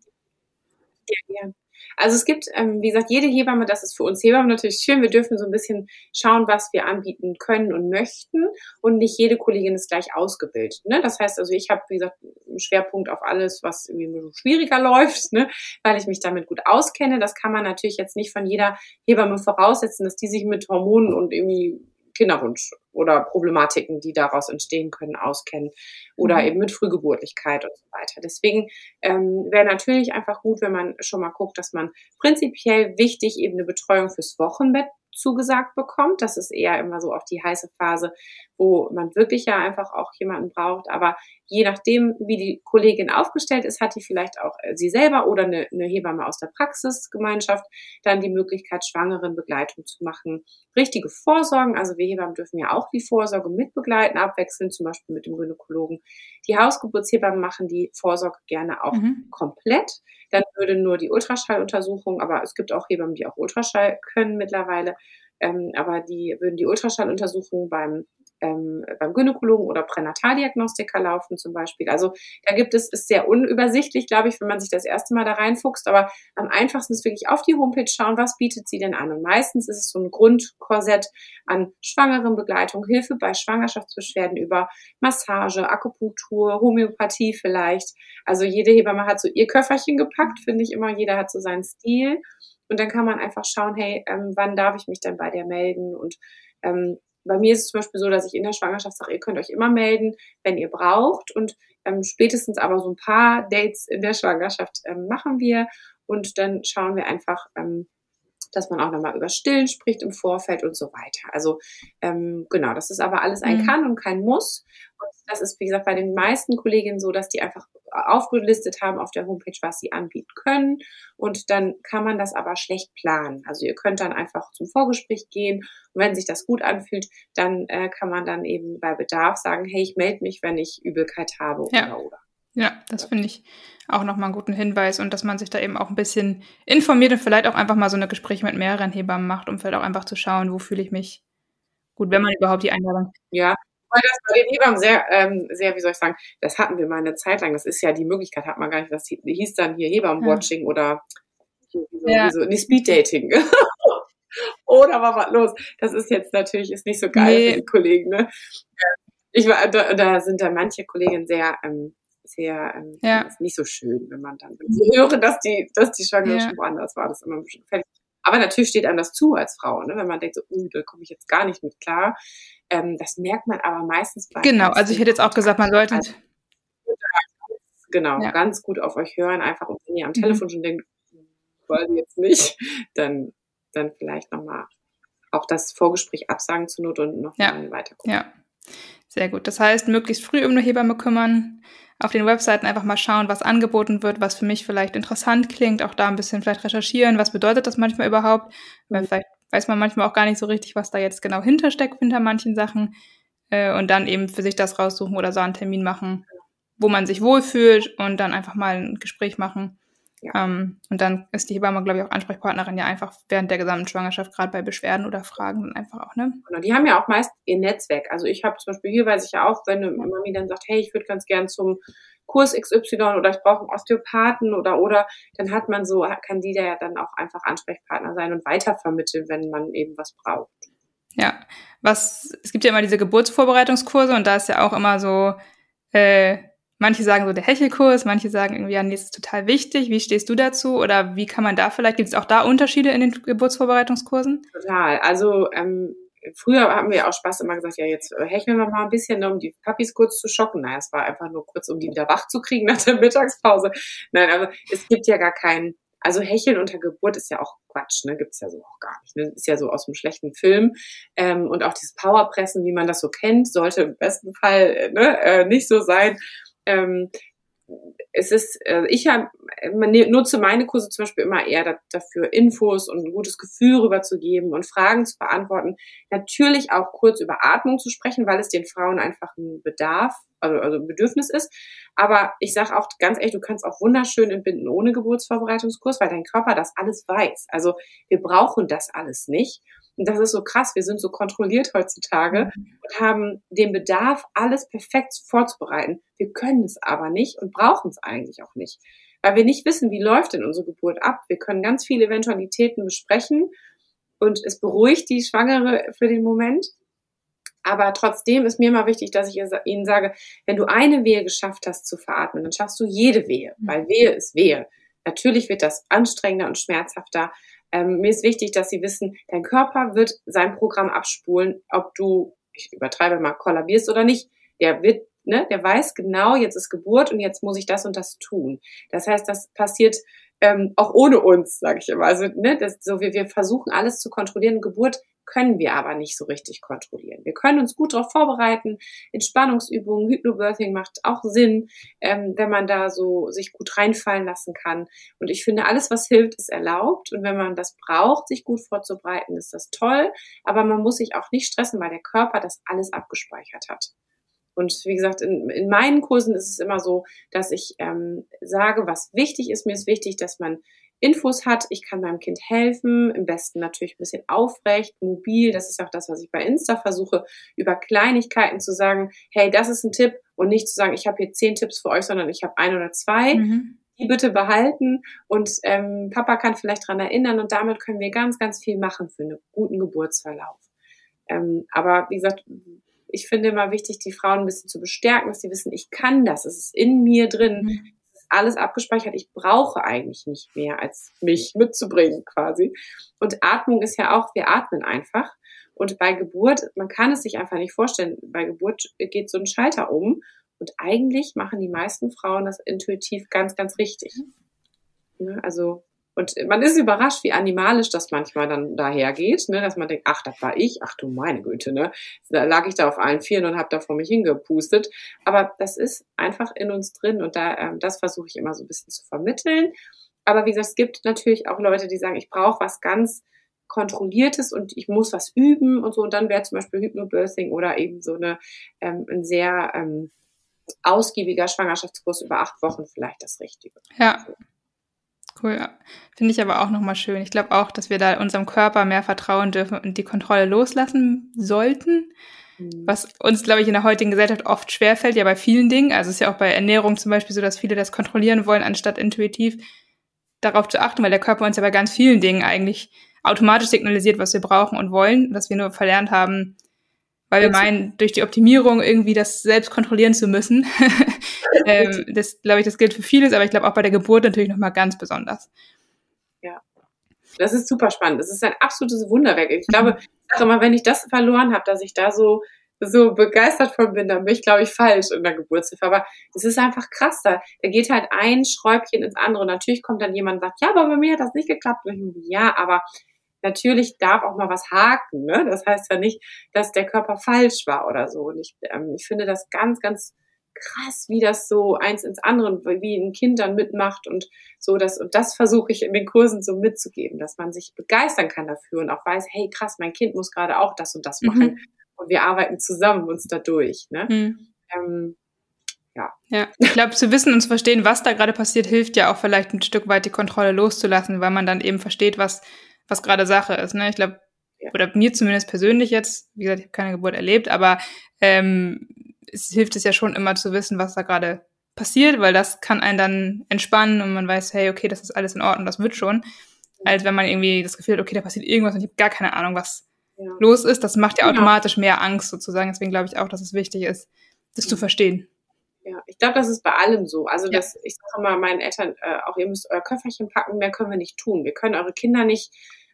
Ja, ja. Also es gibt, ähm, wie gesagt, jede Hebamme, das ist für uns Hebammen natürlich schön. Wir dürfen so ein bisschen schauen, was wir anbieten können und möchten. Und nicht jede Kollegin ist gleich ausgebildet. Ne? Das heißt also, ich habe, wie gesagt, einen Schwerpunkt auf alles, was irgendwie schwieriger [LAUGHS] läuft, ne? weil ich mich damit gut auskenne. Das kann man natürlich jetzt nicht von jeder Hebamme voraussetzen, dass die sich mit Hormonen und irgendwie Kinderwunsch oder Problematiken, die daraus entstehen können, auskennen oder mhm. eben mit Frühgeburtlichkeit und so weiter. Deswegen ähm, wäre natürlich einfach gut, wenn man schon mal guckt, dass man prinzipiell wichtig eben eine Betreuung fürs Wochenbett zugesagt bekommt. Das ist eher immer so auf die heiße Phase, wo man wirklich ja einfach auch jemanden braucht. Aber je nachdem, wie die Kollegin aufgestellt ist, hat die vielleicht auch äh, sie selber oder eine, eine Hebamme aus der Praxisgemeinschaft dann die Möglichkeit, Schwangerenbegleitung zu machen. Richtige Vorsorgen, also wir Hebammen dürfen ja auch die Vorsorge mitbegleiten, abwechseln, zum Beispiel mit dem Gynäkologen. Die Hausgeburtshebammen machen die Vorsorge gerne auch mhm. komplett. Dann würde nur die Ultraschalluntersuchung, aber es gibt auch Hebammen, die auch Ultraschall können mittlerweile, ähm, aber die würden die Ultraschalluntersuchung beim ähm, beim Gynäkologen oder Pränataldiagnostiker laufen zum Beispiel. Also da gibt es, ist sehr unübersichtlich, glaube ich, wenn man sich das erste Mal da reinfuchst, aber am einfachsten ist wirklich auf die Homepage schauen, was bietet sie denn an. Und meistens ist es so ein Grundkorsett an Schwangerenbegleitung, Hilfe bei Schwangerschaftsbeschwerden über Massage, Akupunktur, Homöopathie vielleicht. Also jede Hebamme hat so ihr Köfferchen gepackt, finde ich immer, jeder hat so seinen Stil. Und dann kann man einfach schauen, hey, ähm, wann darf ich mich denn bei dir melden? Und ähm, bei mir ist es zum Beispiel so, dass ich in der Schwangerschaft sage, ihr könnt euch immer melden, wenn ihr braucht. Und ähm, spätestens aber so ein paar Dates in der Schwangerschaft ähm, machen wir. Und dann schauen wir einfach, ähm, dass man auch nochmal über Stillen spricht im Vorfeld und so weiter. Also ähm, genau, das ist aber alles ein mhm. Kann und kein Muss. Und das ist, wie gesagt, bei den meisten Kolleginnen so, dass die einfach aufgelistet haben auf der Homepage, was sie anbieten können. Und dann kann man das aber schlecht planen. Also ihr könnt dann einfach zum Vorgespräch gehen. Und wenn sich das gut anfühlt, dann äh, kann man dann eben bei Bedarf sagen, hey, ich melde mich, wenn ich Übelkeit habe ja. oder oder. Ja, das finde ich auch nochmal einen guten Hinweis und dass man sich da eben auch ein bisschen informiert und vielleicht auch einfach mal so eine Gespräche mit mehreren Hebammen macht, um vielleicht auch einfach zu schauen, wo fühle ich mich gut, wenn man überhaupt die Einladung. Ja, weil das bei den Hebammen sehr, ähm, sehr, wie soll ich sagen, das hatten wir mal eine Zeit lang. Das ist ja die Möglichkeit, hat man gar nicht. Das hieß dann hier Hebammenwatching ja. oder so, ja. so, nee, Speeddating. [LAUGHS] oder war was los? Das ist jetzt natürlich ist nicht so geil nee. für die Kollegen. Ne? Ich war, da, da sind da manche Kolleginnen sehr ähm, sehr ähm, ja. ist nicht so schön, wenn man dann wenn sie hören, dass die, dass die Schwangere ja. schon woanders war. Das ist immer ein bisschen fertig. Aber natürlich steht einem das zu als Frau, ne? wenn man denkt, so, uh, da komme ich jetzt gar nicht mit klar. Ähm, das merkt man aber meistens bei. Genau, also ich hätte jetzt auch gesagt, man sollte. Also, genau, ja. ganz gut auf euch hören, einfach und wenn ihr am mhm. Telefon schon denkt, wollen jetzt nicht, dann, dann vielleicht nochmal auch das Vorgespräch absagen zur Not und noch ja. weiter gucken. Ja, sehr gut. Das heißt, möglichst früh um eine Hebamme kümmern, auf den Webseiten einfach mal schauen, was angeboten wird, was für mich vielleicht interessant klingt, auch da ein bisschen vielleicht recherchieren, was bedeutet das manchmal überhaupt, weil vielleicht weiß man manchmal auch gar nicht so richtig, was da jetzt genau hintersteckt hinter manchen Sachen äh, und dann eben für sich das raussuchen oder so einen Termin machen, wo man sich wohlfühlt und dann einfach mal ein Gespräch machen. Ja. Ähm, und dann ist die Hebamme, glaube ich, auch Ansprechpartnerin ja einfach während der gesamten Schwangerschaft, gerade bei Beschwerden oder Fragen dann einfach auch, ne? Genau, die haben ja auch meist ihr Netzwerk. Also ich habe zum Beispiel hier weiß ich ja auch, wenn eine Mami dann sagt, hey, ich würde ganz gern zum Kurs XY oder ich brauche einen Osteopathen oder oder, dann hat man so, kann die da ja dann auch einfach Ansprechpartner sein und weitervermitteln, wenn man eben was braucht. Ja, was, es gibt ja immer diese Geburtsvorbereitungskurse und da ist ja auch immer so, äh, Manche sagen so der Hechelkurs, manche sagen irgendwie, ja, nee, das ist total wichtig. Wie stehst du dazu? Oder wie kann man da vielleicht, gibt es auch da Unterschiede in den Geburtsvorbereitungskursen? Total. Also ähm, früher haben wir auch Spaß immer gesagt, ja, jetzt hecheln wir mal ein bisschen, um die Papis kurz zu schocken. Naja, es war einfach nur kurz, um die wieder wach zu kriegen nach der Mittagspause. Nein, also es gibt ja gar keinen, also Hecheln unter Geburt ist ja auch Quatsch, ne? Gibt's ja so auch gar nicht. Ne? Ist ja so aus einem schlechten Film. Ähm, und auch dieses Powerpressen, wie man das so kennt, sollte im besten Fall ne, äh, nicht so sein ähm, es ist, äh, ich hab, ne, nutze meine Kurse zum Beispiel immer eher da, dafür, Infos und ein gutes Gefühl rüberzugeben und Fragen zu beantworten. Natürlich auch kurz über Atmung zu sprechen, weil es den Frauen einfach ein Bedarf, also, also ein Bedürfnis ist. Aber ich sage auch ganz ehrlich, du kannst auch wunderschön entbinden ohne Geburtsvorbereitungskurs, weil dein Körper das alles weiß. Also wir brauchen das alles nicht. Und das ist so krass. Wir sind so kontrolliert heutzutage mhm. und haben den Bedarf, alles perfekt vorzubereiten. Wir können es aber nicht und brauchen es eigentlich auch nicht. Weil wir nicht wissen, wie läuft denn unsere Geburt ab. Wir können ganz viele Eventualitäten besprechen und es beruhigt die Schwangere für den Moment. Aber trotzdem ist mir immer wichtig, dass ich Ihnen sage, wenn du eine Wehe geschafft hast zu veratmen, dann schaffst du jede Wehe, mhm. weil Wehe ist Wehe. Natürlich wird das anstrengender und schmerzhafter, ähm, mir ist wichtig, dass Sie wissen, dein Körper wird sein Programm abspulen, ob du, ich übertreibe mal, kollabierst oder nicht. Der wird, ne, der weiß genau, jetzt ist Geburt und jetzt muss ich das und das tun. Das heißt, das passiert ähm, auch ohne uns, sage ich immer. Also, ne, das, so wir, wir versuchen alles zu kontrollieren. Geburt können wir aber nicht so richtig kontrollieren. Wir können uns gut darauf vorbereiten. Entspannungsübungen, Hypnobirthing macht auch Sinn, ähm, wenn man da so sich gut reinfallen lassen kann. Und ich finde, alles, was hilft, ist erlaubt. Und wenn man das braucht, sich gut vorzubereiten, ist das toll. Aber man muss sich auch nicht stressen, weil der Körper das alles abgespeichert hat. Und wie gesagt, in, in meinen Kursen ist es immer so, dass ich ähm, sage, was wichtig ist. Mir ist wichtig, dass man Infos hat. Ich kann meinem Kind helfen, im besten natürlich ein bisschen aufrecht, mobil. Das ist auch das, was ich bei Insta versuche, über Kleinigkeiten zu sagen, hey, das ist ein Tipp und nicht zu sagen, ich habe hier zehn Tipps für euch, sondern ich habe ein oder zwei. Mhm. Die bitte behalten und ähm, Papa kann vielleicht dran erinnern und damit können wir ganz, ganz viel machen für einen guten Geburtsverlauf. Ähm, aber wie gesagt, ich finde immer wichtig, die Frauen ein bisschen zu bestärken, dass sie wissen, ich kann das, es ist in mir drin, mhm alles abgespeichert. Ich brauche eigentlich nicht mehr, als mich mitzubringen quasi. Und Atmung ist ja auch, wir atmen einfach. Und bei Geburt, man kann es sich einfach nicht vorstellen, bei Geburt geht so ein Schalter um. Und eigentlich machen die meisten Frauen das intuitiv ganz, ganz richtig. Ne, also und man ist überrascht, wie animalisch das manchmal dann dahergeht, ne? dass man denkt, ach, das war ich, ach du meine Güte, ne? Da lag ich da auf allen Vieren und habe da vor mich hingepustet. Aber das ist einfach in uns drin und da, ähm, das versuche ich immer so ein bisschen zu vermitteln. Aber wie gesagt, es gibt natürlich auch Leute, die sagen, ich brauche was ganz kontrolliertes und ich muss was üben und so. Und dann wäre zum Beispiel Hypnobirthing oder eben so eine ähm, ein sehr ähm, ausgiebiger Schwangerschaftskurs über acht Wochen vielleicht das Richtige. Ja. Cool, ja. Finde ich aber auch nochmal schön. Ich glaube auch, dass wir da unserem Körper mehr vertrauen dürfen und die Kontrolle loslassen sollten. Mhm. Was uns, glaube ich, in der heutigen Gesellschaft oft schwerfällt, ja bei vielen Dingen. Also es ist ja auch bei Ernährung zum Beispiel so, dass viele das kontrollieren wollen, anstatt intuitiv darauf zu achten, weil der Körper uns ja bei ganz vielen Dingen eigentlich automatisch signalisiert, was wir brauchen und wollen, dass wir nur verlernt haben, weil wir meinen, durch die Optimierung irgendwie das selbst kontrollieren zu müssen. [LAUGHS] ähm, das glaube ich, das gilt für vieles, aber ich glaube auch bei der Geburt natürlich nochmal ganz besonders. Ja. Das ist super spannend. Das ist ein absolutes Wunderwerk. Ich glaube, ich sage immer, wenn ich das verloren habe, dass ich da so so begeistert von bin, dann bin ich, glaube ich, falsch in der Geburtshilfe. Aber es ist einfach krass. Da, da geht halt ein Schräubchen ins andere. Und natürlich kommt dann jemand und sagt, ja, aber bei mir hat das nicht geklappt. Und ich denke, ja, aber natürlich darf auch mal was haken. Ne? Das heißt ja nicht, dass der Körper falsch war oder so. Und ich, ähm, ich finde das ganz, ganz krass, wie das so eins ins andere, wie ein Kind dann mitmacht und so das und das versuche ich in den Kursen so mitzugeben, dass man sich begeistern kann dafür und auch weiß, hey krass, mein Kind muss gerade auch das und das machen mhm. und wir arbeiten zusammen uns dadurch. Ne? Mhm. Ähm, ja. ja, ich glaube, zu wissen und zu verstehen, was da gerade passiert, hilft ja auch vielleicht ein Stück weit die Kontrolle loszulassen, weil man dann eben versteht, was was gerade Sache ist. Ne? Ich glaube, ja. oder mir zumindest persönlich jetzt, wie gesagt, ich habe keine Geburt erlebt, aber ähm, es hilft es ja schon immer zu wissen, was da gerade passiert, weil das kann einen dann entspannen und man weiß, hey, okay, das ist alles in Ordnung, das wird schon. Als wenn man irgendwie das Gefühl hat, okay, da passiert irgendwas und ich habe gar keine Ahnung, was ja. los ist. Das macht ja automatisch mehr Angst sozusagen. Deswegen glaube ich auch, dass es wichtig ist, das zu verstehen. Ja, ich glaube, das ist bei allem so. Also ja. das, ich sage immer meinen Eltern, äh, auch ihr müsst euer Köfferchen packen, mehr können wir nicht tun. Wir können eure Kinder nicht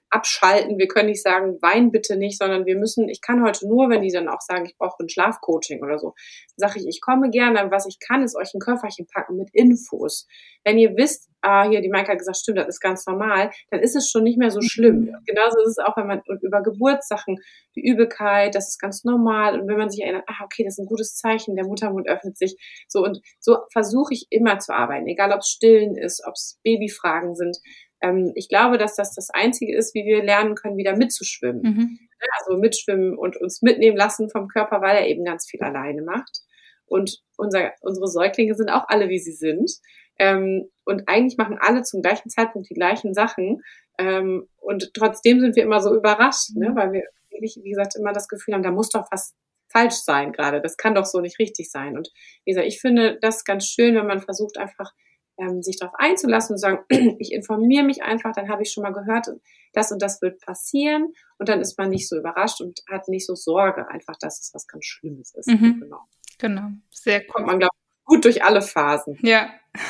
abschalten. Wir können nicht sagen, wein bitte nicht, sondern wir müssen, ich kann heute nur, wenn die dann auch sagen, ich brauche ein Schlafcoaching oder so, sage ich, ich komme gerne, was ich kann, ist euch ein Köfferchen packen mit Infos. Wenn ihr wisst, ah, hier, die Maika hat gesagt, stimmt, das ist ganz normal, dann ist es schon nicht mehr so schlimm. Mhm. Genauso ist es auch, wenn man über Geburtssachen, die Übelkeit, das ist ganz normal. Und wenn man sich erinnert, ah, okay, das ist ein gutes Zeichen, der Muttermund öffnet sich. So und so versuche ich immer zu arbeiten, egal ob es Stillen ist, ob es Babyfragen sind ähm, ich glaube, dass das das Einzige ist, wie wir lernen können, wieder mitzuschwimmen. Mhm. Also mitschwimmen und uns mitnehmen lassen vom Körper, weil er eben ganz viel alleine macht. Und unser, unsere Säuglinge sind auch alle, wie sie sind. Ähm, und eigentlich machen alle zum gleichen Zeitpunkt die gleichen Sachen. Ähm, und trotzdem sind wir immer so überrascht, ne? weil wir, wie gesagt, immer das Gefühl haben, da muss doch was falsch sein gerade. Das kann doch so nicht richtig sein. Und wie gesagt, ich finde das ganz schön, wenn man versucht, einfach ähm, sich darauf einzulassen und sagen, [CLEARS THROAT] ich informiere mich einfach, dann habe ich schon mal gehört, das und das wird passieren und dann ist man nicht so überrascht und hat nicht so Sorge einfach, dass es was ganz Schlimmes ist. Mhm. Genau. Genau. Sehr cool. Kommt man, glaube gut durch alle Phasen. Ja. [LAUGHS]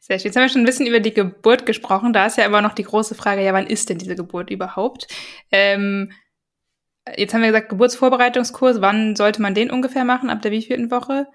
Sehr schön. Jetzt haben wir schon ein bisschen über die Geburt gesprochen. Da ist ja immer noch die große Frage, ja, wann ist denn diese Geburt überhaupt? Ähm, jetzt haben wir gesagt, Geburtsvorbereitungskurs. Wann sollte man den ungefähr machen? Ab der wievielten Woche?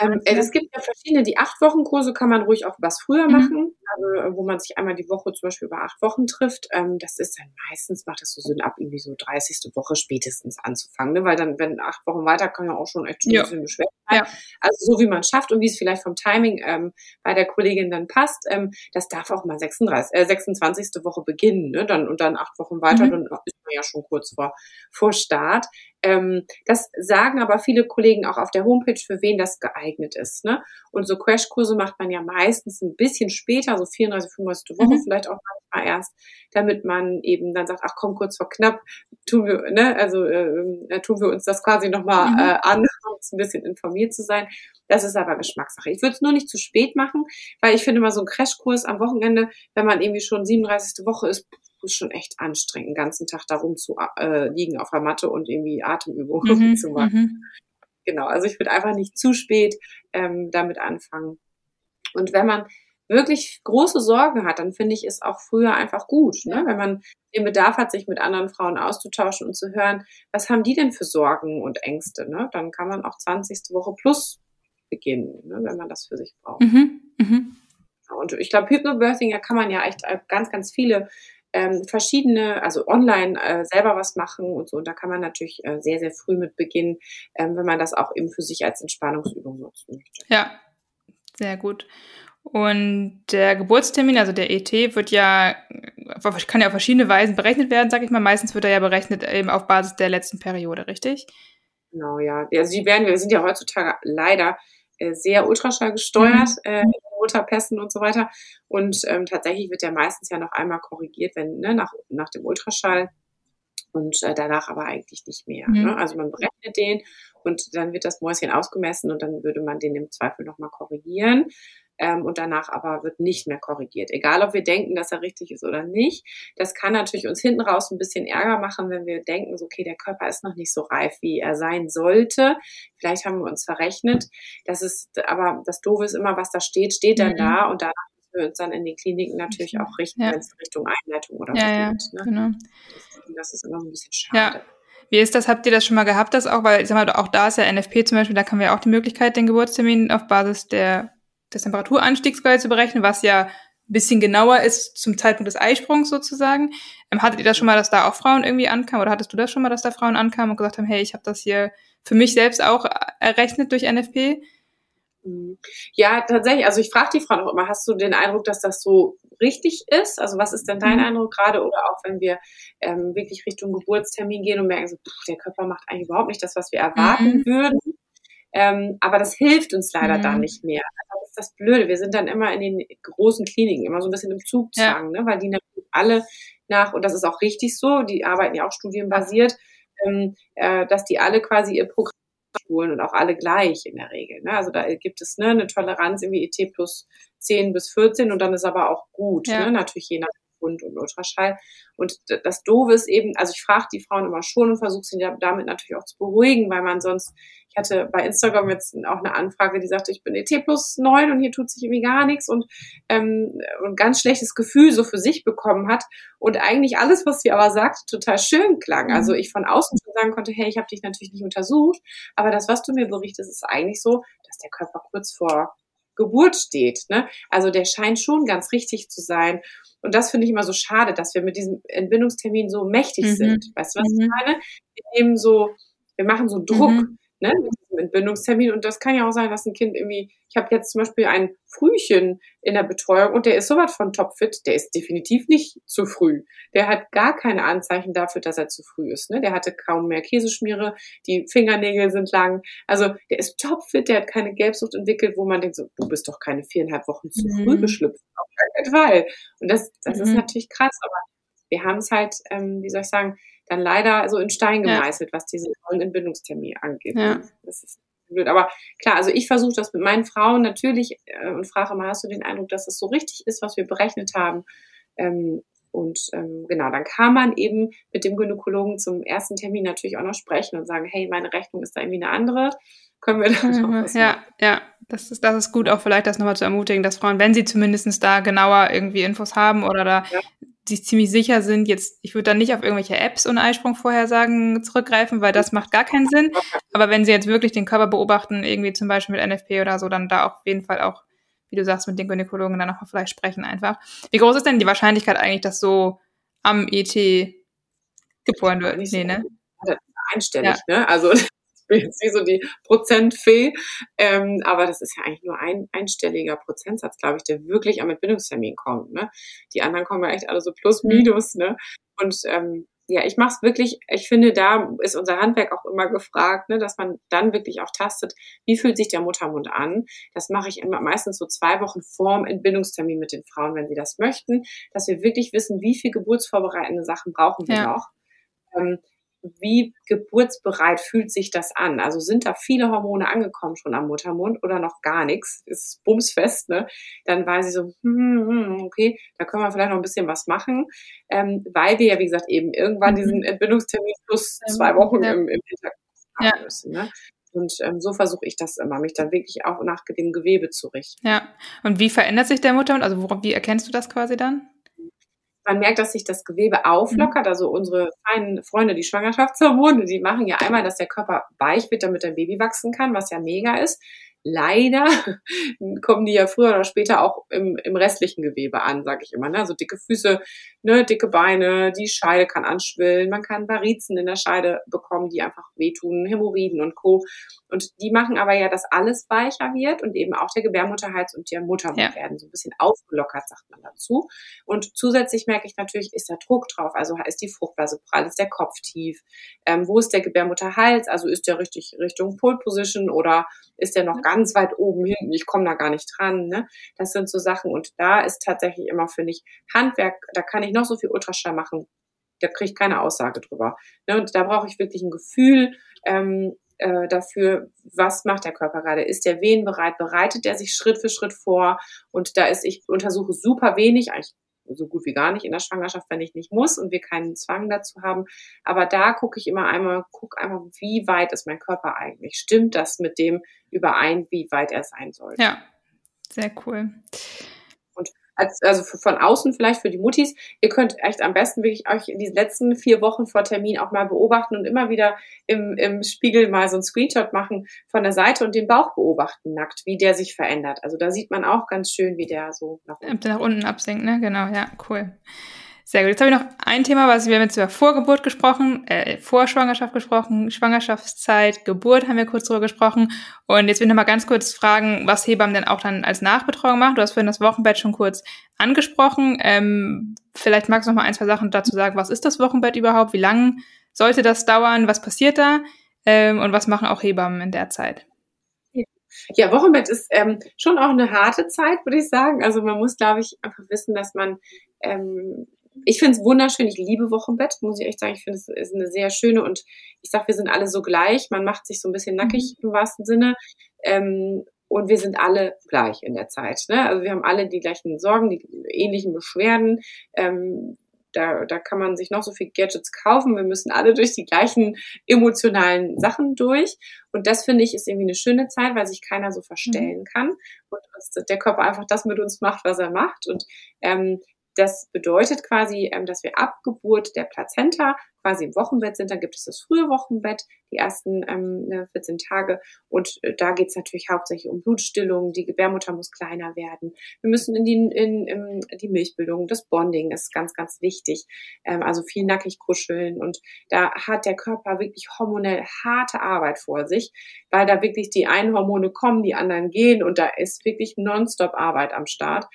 Ähm, es gibt ja verschiedene, die acht Wochen Kurse kann man ruhig auch was früher mhm. machen, also, wo man sich einmal die Woche zum Beispiel über acht Wochen trifft. Ähm, das ist dann meistens, macht das so Sinn, ab irgendwie so 30. Woche spätestens anzufangen, ne? weil dann, wenn acht Wochen weiter, kann ja auch schon echt schon ja. ein bisschen beschwert sein. Ja. Also so wie man schafft und wie es vielleicht vom Timing ähm, bei der Kollegin dann passt, ähm, das darf auch mal 36, äh, 26. Woche beginnen, ne? dann, und dann acht Wochen weiter, mhm. dann ist man ja schon kurz vor, vor Start. Ähm, das sagen aber viele Kollegen auch auf der Homepage, für wen das geeignet ist. Ne? Und so Crashkurse macht man ja meistens ein bisschen später, so 34, 35. Woche mhm. vielleicht auch manchmal erst, damit man eben dann sagt, ach komm, kurz vor knapp, tun wir, ne, also äh, äh tun wir uns das quasi nochmal mhm. äh, an, um ein bisschen informiert zu sein. Das ist aber Geschmackssache. Ich würde es nur nicht zu spät machen, weil ich finde mal so ein Crashkurs am Wochenende, wenn man irgendwie schon 37. Woche ist, ist schon echt anstrengend, den ganzen Tag da rum zu äh, liegen auf der Matte und irgendwie Atemübungen mhm, [LAUGHS] zu machen. Mhm. Genau, also ich würde einfach nicht zu spät ähm, damit anfangen. Und wenn man wirklich große Sorgen hat, dann finde ich es auch früher einfach gut, ne? wenn man den Bedarf hat, sich mit anderen Frauen auszutauschen und zu hören, was haben die denn für Sorgen und Ängste. Ne? Dann kann man auch 20. Woche plus beginnen, ne? wenn man das für sich braucht. Mhm. Mhm. Und ich glaube, Hypnobirthing, da kann man ja echt ganz, ganz viele ähm, verschiedene, also online äh, selber was machen und so. Und da kann man natürlich äh, sehr, sehr früh mit beginnen, ähm, wenn man das auch eben für sich als Entspannungsübung nutzen möchte. Ja, sehr gut. Und der Geburtstermin, also der ET, wird ja, kann ja auf verschiedene Weisen berechnet werden, sag ich mal. Meistens wird er ja berechnet eben auf Basis der letzten Periode, richtig? Genau, ja. Also die werden, wir sind ja heutzutage leider äh, sehr Ultraschall gesteuert, mhm. äh, Mutterpässen und so weiter. Und ähm, tatsächlich wird der meistens ja noch einmal korrigiert, wenn ne, nach, nach dem Ultraschall und äh, danach aber eigentlich nicht mehr. Mhm. Ne? Also man berechnet den und dann wird das Mäuschen ausgemessen und dann würde man den im Zweifel nochmal korrigieren ähm, und danach aber wird nicht mehr korrigiert. Egal, ob wir denken, dass er richtig ist oder nicht. Das kann natürlich uns hinten raus ein bisschen Ärger machen, wenn wir denken, so, okay, der Körper ist noch nicht so reif, wie er sein sollte. Vielleicht haben wir uns verrechnet. Das ist, aber das Doofe ist immer, was da steht, steht dann mhm. da und danach müssen wir uns dann in den Kliniken natürlich auch richten, ja. wenn es Richtung Einleitung oder ja, so geht. Ja, ne? genau. Das, das ist immer so ein bisschen schade. Ja. Wie ist das? Habt ihr das schon mal gehabt, das auch? Weil, ich sag mal, auch da ist ja NFP zum Beispiel, da haben wir auch die Möglichkeit, den Geburtstermin auf Basis der des Temperaturanstiegs zu berechnen, was ja ein bisschen genauer ist zum Zeitpunkt des Eisprungs sozusagen. Ähm, hattet ihr das schon mal, dass da auch Frauen irgendwie ankamen oder hattest du das schon mal, dass da Frauen ankamen und gesagt haben, hey, ich habe das hier für mich selbst auch errechnet durch NFP? Mhm. Ja, tatsächlich. Also ich frage die Frauen auch immer, hast du den Eindruck, dass das so richtig ist? Also was ist denn dein mhm. Eindruck gerade? Oder auch wenn wir ähm, wirklich Richtung Geburtstermin gehen und merken, so, pff, der Körper macht eigentlich überhaupt nicht das, was wir erwarten mhm. würden. Ähm, aber das hilft uns leider mhm. da nicht mehr. Also das ist das Blöde. Wir sind dann immer in den großen Kliniken, immer so ein bisschen im Zugzwang, ja. ne? weil die natürlich alle nach, und das ist auch richtig so, die arbeiten ja auch studienbasiert, ähm, äh, dass die alle quasi ihr Programm spulen und auch alle gleich in der Regel. Ne? Also da gibt es ne, eine Toleranz irgendwie ET plus 10 bis 14 und dann ist aber auch gut. Ja. Ne? Natürlich je nach Bund und Ultraschall. Und das Doofe ist eben, also ich frage die Frauen immer schon und versuche sie damit natürlich auch zu beruhigen, weil man sonst, hatte bei Instagram jetzt auch eine Anfrage, die sagte, ich bin ET plus neun und hier tut sich irgendwie gar nichts und ähm, ein ganz schlechtes Gefühl so für sich bekommen hat und eigentlich alles, was sie aber sagt, total schön klang. Also mhm. ich von außen schon sagen konnte, hey, ich habe dich natürlich nicht untersucht, aber das, was du mir berichtest, ist eigentlich so, dass der Körper kurz vor Geburt steht. Ne? Also der scheint schon ganz richtig zu sein. Und das finde ich immer so schade, dass wir mit diesem Entbindungstermin so mächtig mhm. sind. Weißt du, was mhm. ich meine? Wir nehmen so, wir machen so Druck. Mhm ne, mit diesem Entbindungstermin. Und das kann ja auch sein, dass ein Kind irgendwie, ich habe jetzt zum Beispiel ein Frühchen in der Betreuung und der ist sowas von topfit, der ist definitiv nicht zu früh. Der hat gar keine Anzeichen dafür, dass er zu früh ist. Ne? Der hatte kaum mehr Käseschmiere, die Fingernägel sind lang. Also der ist topfit, der hat keine Gelbsucht entwickelt, wo man denkt, so, du bist doch keine viereinhalb Wochen zu mhm. früh geschlüpft. Auf keinen Fall. Und das, das mhm. ist natürlich krass, aber wir haben es halt, ähm, wie soll ich sagen, dann leider so in Stein gemeißelt, ja. was diese tollen Entbindungstermine angeht. Ja. Das ist blöd. Aber klar, also ich versuche das mit meinen Frauen natürlich äh, und frage mal, hast du den Eindruck, dass das so richtig ist, was wir berechnet haben? Ähm, und ähm, genau, dann kann man eben mit dem Gynäkologen zum ersten Termin natürlich auch noch sprechen und sagen, hey, meine Rechnung ist da irgendwie eine andere. Können wir da noch was Ja, machen? ja, das ist, das ist gut, auch vielleicht das nochmal zu ermutigen, dass Frauen, wenn sie zumindest da genauer irgendwie Infos haben oder da ja sich ziemlich sicher sind, jetzt, ich würde dann nicht auf irgendwelche Apps und Eisprungvorhersagen zurückgreifen, weil das macht gar keinen Sinn. Aber wenn sie jetzt wirklich den Körper beobachten, irgendwie zum Beispiel mit NFP oder so, dann da auf jeden Fall auch, wie du sagst, mit den Gynäkologen dann nochmal vielleicht sprechen einfach. Wie groß ist denn die Wahrscheinlichkeit eigentlich, dass so am ET geboren wird? Nee, ne? Einstellig, ja. ne? Also [LAUGHS] bin jetzt nicht so die Prozentfee, ähm, aber das ist ja eigentlich nur ein einstelliger Prozentsatz, glaube ich, der wirklich am Entbindungstermin kommt. Ne? Die anderen kommen ja echt alle so plus, mhm. minus. Ne? Und ähm, ja, ich mache es wirklich, ich finde, da ist unser Handwerk auch immer gefragt, ne, dass man dann wirklich auch tastet, wie fühlt sich der Muttermund an. Das mache ich immer meistens so zwei Wochen vorm Entbindungstermin mit den Frauen, wenn sie das möchten, dass wir wirklich wissen, wie viel geburtsvorbereitende Sachen brauchen wir ja. noch. Ähm, wie geburtsbereit fühlt sich das an? Also sind da viele Hormone angekommen schon am Muttermund oder noch gar nichts? Ist bumsfest, ne? Dann war sie so, hm, hm, okay, da können wir vielleicht noch ein bisschen was machen, ähm, weil wir ja, wie gesagt, eben irgendwann mhm. diesen Entbindungstermin plus zwei Wochen im, im Hinterkopf haben müssen. Ne? Und ähm, so versuche ich das immer, mich dann wirklich auch nach dem Gewebe zu richten. Ja. Und wie verändert sich der Muttermund? Also worauf, wie erkennst du das quasi dann? Man merkt, dass sich das Gewebe auflockert. Mhm. Also unsere feinen Freunde, die Schwangerschaftshormone, die machen ja einmal, dass der Körper weich wird, damit ein Baby wachsen kann, was ja mega ist leider [LAUGHS] kommen die ja früher oder später auch im, im restlichen Gewebe an, sage ich immer. Ne? Also dicke Füße, ne, dicke Beine, die Scheide kann anschwillen, man kann Varizen in der Scheide bekommen, die einfach wehtun, Hämorrhoiden und Co. Und die machen aber ja, dass alles weicher wird und eben auch der Gebärmutterhals und der Muttermund ja. werden so ein bisschen aufgelockert, sagt man dazu. Und zusätzlich merke ich natürlich, ist da Druck drauf, also ist die Fruchtblase prall, ist der Kopf tief, ähm, wo ist der Gebärmutterhals, also ist der richtig Richtung Pole Position oder ist der noch ganz weit oben hinten, ich komme da gar nicht dran. Ne? Das sind so Sachen und da ist tatsächlich immer, finde ich, Handwerk, da kann ich noch so viel Ultraschall machen, da kriege ich keine Aussage drüber. Ne? Und da brauche ich wirklich ein Gefühl ähm, äh, dafür, was macht der Körper gerade? Ist der wehenbereit? Bereitet der sich Schritt für Schritt vor? Und da ist, ich untersuche super wenig, eigentlich so gut wie gar nicht in der Schwangerschaft, wenn ich nicht muss und wir keinen Zwang dazu haben. Aber da gucke ich immer einmal, gucke einfach, wie weit ist mein Körper eigentlich? Stimmt das mit dem überein, wie weit er sein soll? Ja, sehr cool als, also von außen vielleicht für die Muttis, ihr könnt echt am besten wirklich euch die letzten vier Wochen vor Termin auch mal beobachten und immer wieder im, im Spiegel mal so ein Screenshot machen von der Seite und den Bauch beobachten nackt, wie der sich verändert. Also da sieht man auch ganz schön, wie der so nach unten, nach unten absinkt, ne? Genau, ja, cool. Sehr gut. Jetzt habe ich noch ein Thema, was wir haben jetzt über Vorgeburt gesprochen, äh, Vorschwangerschaft gesprochen, Schwangerschaftszeit, Geburt haben wir kurz drüber gesprochen. Und jetzt will ich noch mal ganz kurz fragen, was Hebammen denn auch dann als Nachbetreuung machen. Du hast vorhin das Wochenbett schon kurz angesprochen. Ähm, vielleicht magst du noch mal ein, zwei Sachen dazu sagen. Was ist das Wochenbett überhaupt? Wie lange sollte das dauern? Was passiert da? Ähm, und was machen auch Hebammen in der Zeit? Ja, Wochenbett ist ähm, schon auch eine harte Zeit, würde ich sagen. Also man muss, glaube ich, einfach wissen, dass man ähm, ich finde es wunderschön. Ich liebe Wochenbett, muss ich echt sagen. Ich finde es ist eine sehr schöne und ich sag, wir sind alle so gleich. Man macht sich so ein bisschen nackig mhm. im wahrsten Sinne. Ähm, und wir sind alle gleich in der Zeit. Ne? Also wir haben alle die gleichen Sorgen, die ähnlichen Beschwerden. Ähm, da, da kann man sich noch so viel Gadgets kaufen. Wir müssen alle durch die gleichen emotionalen Sachen durch. Und das finde ich ist irgendwie eine schöne Zeit, weil sich keiner so verstellen mhm. kann und der Körper einfach das mit uns macht, was er macht. Und ähm, das bedeutet quasi, ähm, dass wir ab Geburt der Plazenta quasi im Wochenbett sind. Dann gibt es das frühe Wochenbett, die ersten ähm, 14 ne, Tage. Und äh, da geht es natürlich hauptsächlich um Blutstillung. Die Gebärmutter muss kleiner werden. Wir müssen in die, in, in die Milchbildung. Das Bonding ist ganz, ganz wichtig. Ähm, also viel nackig kuscheln. Und da hat der Körper wirklich hormonell harte Arbeit vor sich, weil da wirklich die einen Hormone kommen, die anderen gehen. Und da ist wirklich nonstop Arbeit am Start.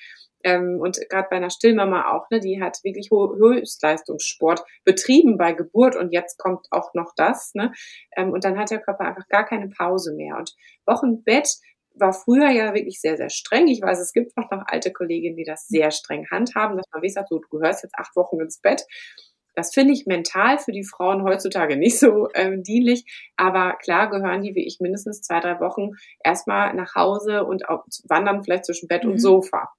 Ähm, und gerade bei einer Stillmama auch, ne, die hat wirklich Höchstleistungssport betrieben bei Geburt und jetzt kommt auch noch das. Ne? Ähm, und dann hat der Körper einfach gar keine Pause mehr. Und Wochenbett war früher ja wirklich sehr, sehr streng. Ich weiß, es gibt auch noch alte Kolleginnen, die das sehr streng handhaben, dass man wie gesagt, so, du gehörst jetzt acht Wochen ins Bett. Das finde ich mental für die Frauen heutzutage nicht so ähm, dienlich. Aber klar gehören die wie ich mindestens zwei, drei Wochen erstmal nach Hause und auch wandern vielleicht zwischen Bett mhm. und Sofa.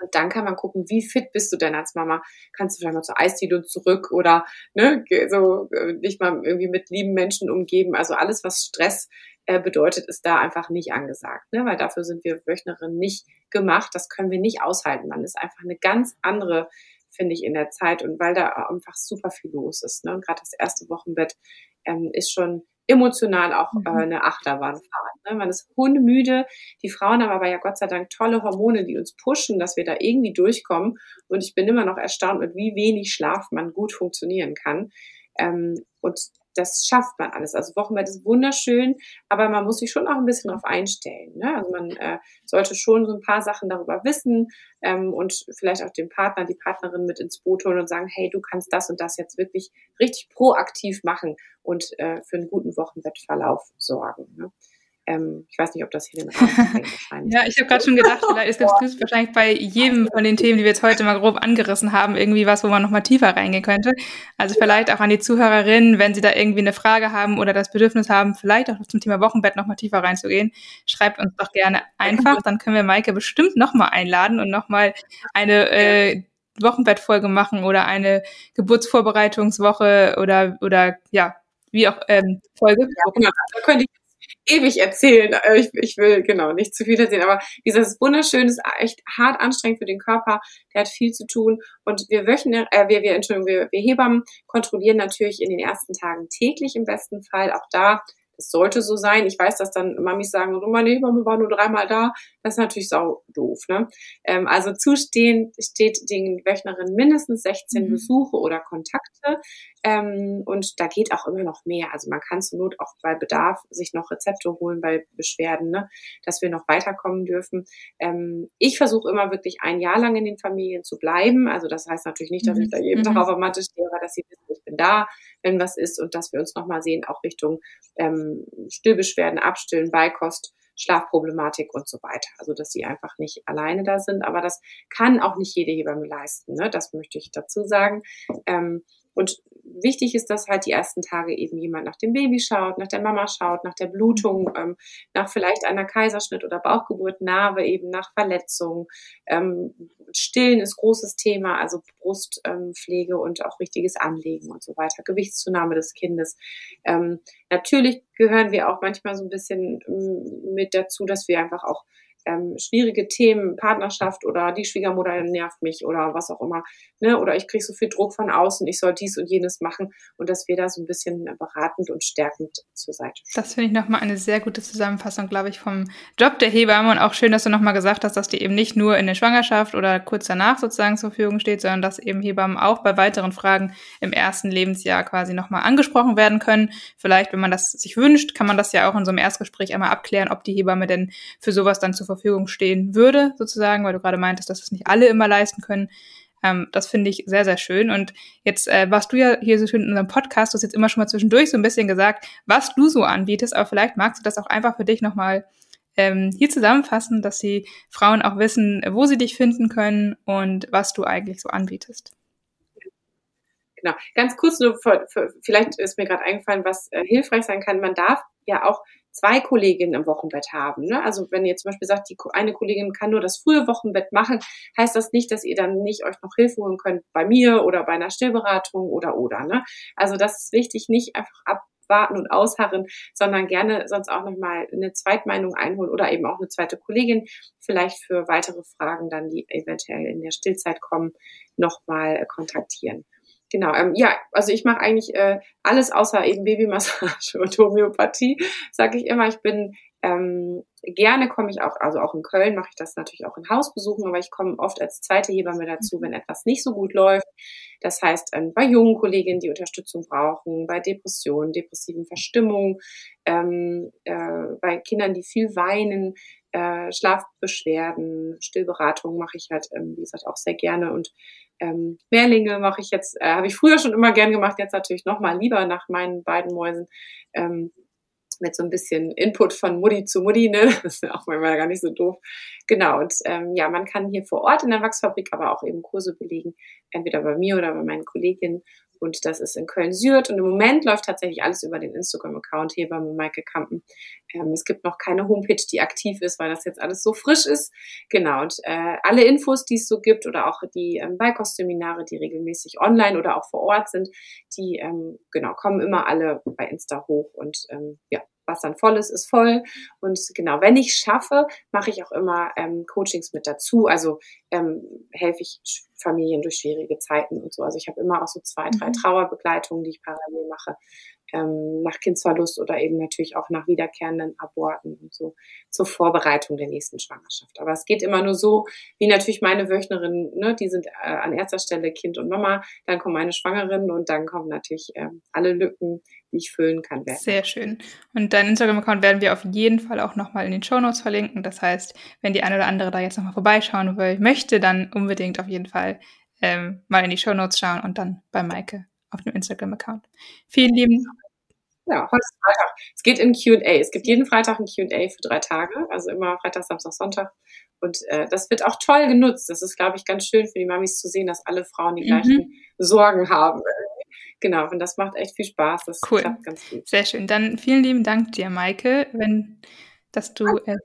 Und dann kann man gucken, wie fit bist du denn als Mama? Kannst du vielleicht mal zur Eisdiele zurück oder ne, so äh, dich mal irgendwie mit lieben Menschen umgeben. Also alles, was Stress äh, bedeutet, ist da einfach nicht angesagt, ne? weil dafür sind wir Wöchnerinnen nicht gemacht. Das können wir nicht aushalten. Man ist einfach eine ganz andere, finde ich, in der Zeit und weil da einfach super viel los ist. Ne? Und gerade das erste Wochenbett ähm, ist schon emotional auch äh, mhm. eine Achterbahnfahrt. Ne? Man ist hundemüde. Die Frauen haben aber ja Gott sei Dank tolle Hormone, die uns pushen, dass wir da irgendwie durchkommen. Und ich bin immer noch erstaunt, mit wie wenig Schlaf man gut funktionieren kann. Ähm, und das schafft man alles. Also Wochenbett ist wunderschön, aber man muss sich schon auch ein bisschen darauf einstellen. Ne? Also man äh, sollte schon so ein paar Sachen darüber wissen ähm, und vielleicht auch den Partner, die Partnerin mit ins Boot holen und sagen, hey, du kannst das und das jetzt wirklich richtig proaktiv machen und äh, für einen guten Wochenbettverlauf sorgen. Ne? Ähm, ich weiß nicht, ob das hier den Rahmen [LAUGHS] sprengt. ja, ich habe gerade schon gedacht, vielleicht ist das wahrscheinlich bei jedem von den Themen, die wir jetzt heute mal grob angerissen haben, irgendwie was, wo man nochmal tiefer reingehen könnte. Also vielleicht auch an die Zuhörerinnen, wenn sie da irgendwie eine Frage haben oder das Bedürfnis haben, vielleicht auch zum Thema Wochenbett nochmal tiefer reinzugehen, schreibt uns doch gerne einfach. Dann können wir Maike bestimmt nochmal einladen und nochmal eine äh, Wochenbettfolge machen oder eine Geburtsvorbereitungswoche oder, oder ja, wie auch ähm, Folge. Ja, genau. Da könnte ich ewig erzählen. Äh, ich, ich will genau nicht zu viel erzählen, aber dieses ist echt hart anstrengend für den Körper. Der hat viel zu tun und wir wöchentlich, äh, wir, wir Entschuldigung, wir, wir Hebammen kontrollieren natürlich in den ersten Tagen täglich im besten Fall. Auch da es sollte so sein. Ich weiß, dass dann Mamis sagen, so meine Hebamme war nur dreimal da. Das ist natürlich sau doof. Ne? Ähm, also zustehen steht den Wöchnerinnen mindestens 16 mhm. Besuche oder Kontakte. Ähm, und da geht auch immer noch mehr. Also man kann zur Not auch bei Bedarf sich noch Rezepte holen bei Beschwerden, ne? dass wir noch weiterkommen dürfen. Ähm, ich versuche immer wirklich ein Jahr lang in den Familien zu bleiben. Also das heißt natürlich nicht, dass mhm. ich da jeden mhm. Tag auf der Matte stehe, aber dass sie wissen, ich bin da, wenn was ist und dass wir uns nochmal sehen, auch Richtung ähm, Stillbeschwerden, Abstillen, Beikost. Schlafproblematik und so weiter. Also dass sie einfach nicht alleine da sind, aber das kann auch nicht jede Hebamme leisten. Ne? Das möchte ich dazu sagen. Ähm, und wichtig ist, dass halt die ersten Tage eben jemand nach dem Baby schaut, nach der Mama schaut, nach der Blutung, ähm, nach vielleicht einer Kaiserschnitt oder Bauchgeburt, Narbe eben nach Verletzung. Ähm, Stillen ist großes Thema, also Brustpflege ähm, und auch richtiges Anlegen und so weiter, Gewichtszunahme des Kindes. Ähm, natürlich gehören wir auch manchmal so ein bisschen mm, mit dazu, dass wir einfach auch ähm, schwierige Themen, Partnerschaft oder die Schwiegermutter nervt mich oder was auch immer, ne? Oder ich kriege so viel Druck von außen, ich soll dies und jenes machen und dass wir da so ein bisschen beratend und stärkend zur Seite stehen. Das finde ich nochmal eine sehr gute Zusammenfassung, glaube ich, vom Job der Hebamme und auch schön, dass du nochmal gesagt hast, dass die eben nicht nur in der Schwangerschaft oder kurz danach sozusagen zur Verfügung steht, sondern dass eben Hebammen auch bei weiteren Fragen im ersten Lebensjahr quasi nochmal angesprochen werden können. Vielleicht, wenn man das sich wünscht, kann man das ja auch in so einem Erstgespräch einmal abklären, ob die Hebamme denn für sowas dann zur Verfügung stehen würde, sozusagen, weil du gerade meintest, dass es nicht alle immer leisten können. Ähm, das finde ich sehr, sehr schön. Und jetzt äh, warst du ja hier so schön in unserem Podcast, du hast jetzt immer schon mal zwischendurch so ein bisschen gesagt, was du so anbietest, aber vielleicht magst du das auch einfach für dich nochmal ähm, hier zusammenfassen, dass die Frauen auch wissen, wo sie dich finden können und was du eigentlich so anbietest. Genau. Ganz kurz nur, für, für, vielleicht ist mir gerade eingefallen, was äh, hilfreich sein kann. Man darf ja auch zwei Kolleginnen im Wochenbett haben. Ne? Also wenn ihr zum Beispiel sagt, die eine Kollegin kann nur das frühe Wochenbett machen, heißt das nicht, dass ihr dann nicht euch noch Hilfe holen könnt bei mir oder bei einer Stillberatung oder oder. Ne? Also das ist wichtig, nicht einfach abwarten und ausharren, sondern gerne sonst auch nochmal eine Zweitmeinung einholen oder eben auch eine zweite Kollegin, vielleicht für weitere Fragen dann, die eventuell in der Stillzeit kommen, nochmal kontaktieren. Genau, ähm, ja, also ich mache eigentlich äh, alles außer eben Babymassage [LAUGHS] und Homöopathie, sage ich immer. Ich bin ähm, gerne komme ich auch, also auch in Köln mache ich das natürlich auch in Hausbesuchen, aber ich komme oft als zweite Hebamme dazu, mhm. wenn etwas nicht so gut läuft. Das heißt, ähm, bei jungen Kolleginnen, die Unterstützung brauchen, bei Depressionen, depressiven Verstimmungen, ähm, äh, bei Kindern, die viel weinen, äh, Schlafbeschwerden, Stillberatung mache ich halt, ähm, wie gesagt, auch sehr gerne und ähm, Mehrlinge mache ich jetzt, äh, habe ich früher schon immer gern gemacht, jetzt natürlich noch mal lieber nach meinen beiden Mäusen. Ähm, mit so ein bisschen Input von Mutti zu Mutti, ne? [LAUGHS] Das ist ja auch manchmal gar nicht so doof. Genau, und ähm, ja, man kann hier vor Ort in der Wachsfabrik aber auch eben Kurse belegen, entweder bei mir oder bei meinen Kolleginnen. Und das ist in Köln-Süd. Und im Moment läuft tatsächlich alles über den Instagram-Account Hebamme Maike Kampen. Ähm, es gibt noch keine Homepage, die aktiv ist, weil das jetzt alles so frisch ist. Genau. Und äh, alle Infos, die es so gibt oder auch die ähm, Beikostseminare, die regelmäßig online oder auch vor Ort sind, die ähm, genau kommen immer alle bei Insta hoch. Und ähm, ja, was dann voll ist, ist voll. Und genau, wenn ich schaffe, mache ich auch immer ähm, Coachings mit dazu. Also ähm, helfe ich Familien durch schwierige Zeiten und so. Also ich habe immer auch so zwei, drei mhm. Trauerbegleitungen, die ich parallel mache ähm, nach Kindsverlust oder eben natürlich auch nach wiederkehrenden Aborten und so zur Vorbereitung der nächsten Schwangerschaft. Aber es geht immer nur so, wie natürlich meine Wöchnerinnen, ne, die sind äh, an erster Stelle Kind und Mama, dann kommen meine Schwangerinnen und dann kommen natürlich äh, alle Lücken, die ich füllen kann. Werden. Sehr schön. Und dein Instagram-Account werden wir auf jeden Fall auch nochmal in den Show Notes verlinken. Das heißt, wenn die eine oder andere da jetzt nochmal vorbeischauen will, möchte, dann unbedingt auf jeden Fall ähm, mal in die Show Notes schauen und dann bei Maike auf dem Instagram-Account. Vielen lieben ja, heute ist Freitag. Es geht in Q&A. Es gibt jeden Freitag ein Q&A für drei Tage, also immer Freitag, Samstag, Sonntag. Und äh, das wird auch toll genutzt. Das ist, glaube ich, ganz schön für die Mamis zu sehen, dass alle Frauen die mhm. gleichen Sorgen haben. Genau, und das macht echt viel Spaß. Das cool. klappt ganz gut. Sehr schön. Dann vielen lieben Dank dir, Maike, wenn dass du äh,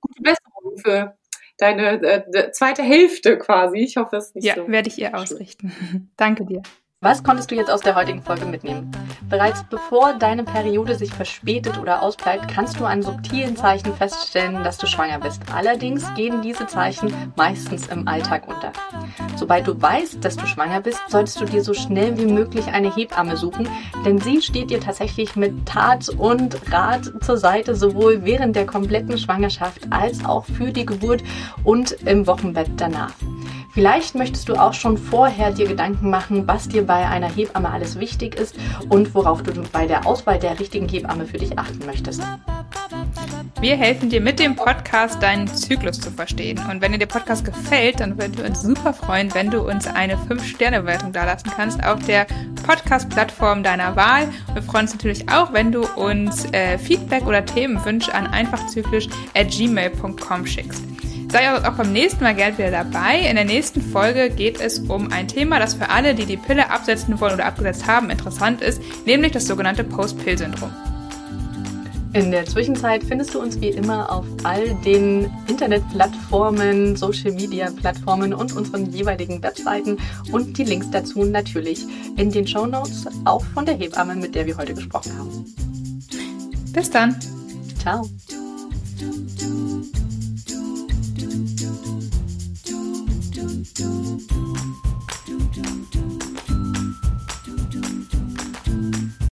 gute Besserung für deine äh, zweite Hälfte quasi. Ich hoffe, es ist nicht ja, so. Ja, werde ich ihr ausrichten. [LAUGHS] Danke dir. Was konntest du jetzt aus der heutigen Folge mitnehmen? Bereits bevor deine Periode sich verspätet oder ausbleibt, kannst du an subtilen Zeichen feststellen, dass du schwanger bist. Allerdings gehen diese Zeichen meistens im Alltag unter. Sobald du weißt, dass du schwanger bist, solltest du dir so schnell wie möglich eine Hebamme suchen, denn sie steht dir tatsächlich mit Tat und Rat zur Seite, sowohl während der kompletten Schwangerschaft als auch für die Geburt und im Wochenbett danach. Vielleicht möchtest du auch schon vorher dir Gedanken machen, was dir bei einer Hebamme alles wichtig ist und worauf du bei der Auswahl der richtigen Hebamme für dich achten möchtest. Wir helfen dir mit dem Podcast deinen Zyklus zu verstehen. Und wenn dir der Podcast gefällt, dann würden wir uns super freuen, wenn du uns eine 5-Sterne-Bewertung dalassen kannst auf der Podcast-Plattform deiner Wahl. Wir freuen uns natürlich auch, wenn du uns äh, Feedback oder Themenwünsche an einfachzyklisch.gmail.com schickst. Sei auch beim nächsten Mal gerne wieder dabei. In der nächsten Folge geht es um ein Thema, das für alle, die die Pille absetzen wollen oder abgesetzt haben, interessant ist, nämlich das sogenannte Post-Pill-Syndrom. In der Zwischenzeit findest du uns wie immer auf all den Internetplattformen, Social-Media-Plattformen und unseren jeweiligen Webseiten und die Links dazu natürlich in den Show Notes, auch von der Hebamme, mit der wir heute gesprochen haben. Bis dann. Ciao. do do do do do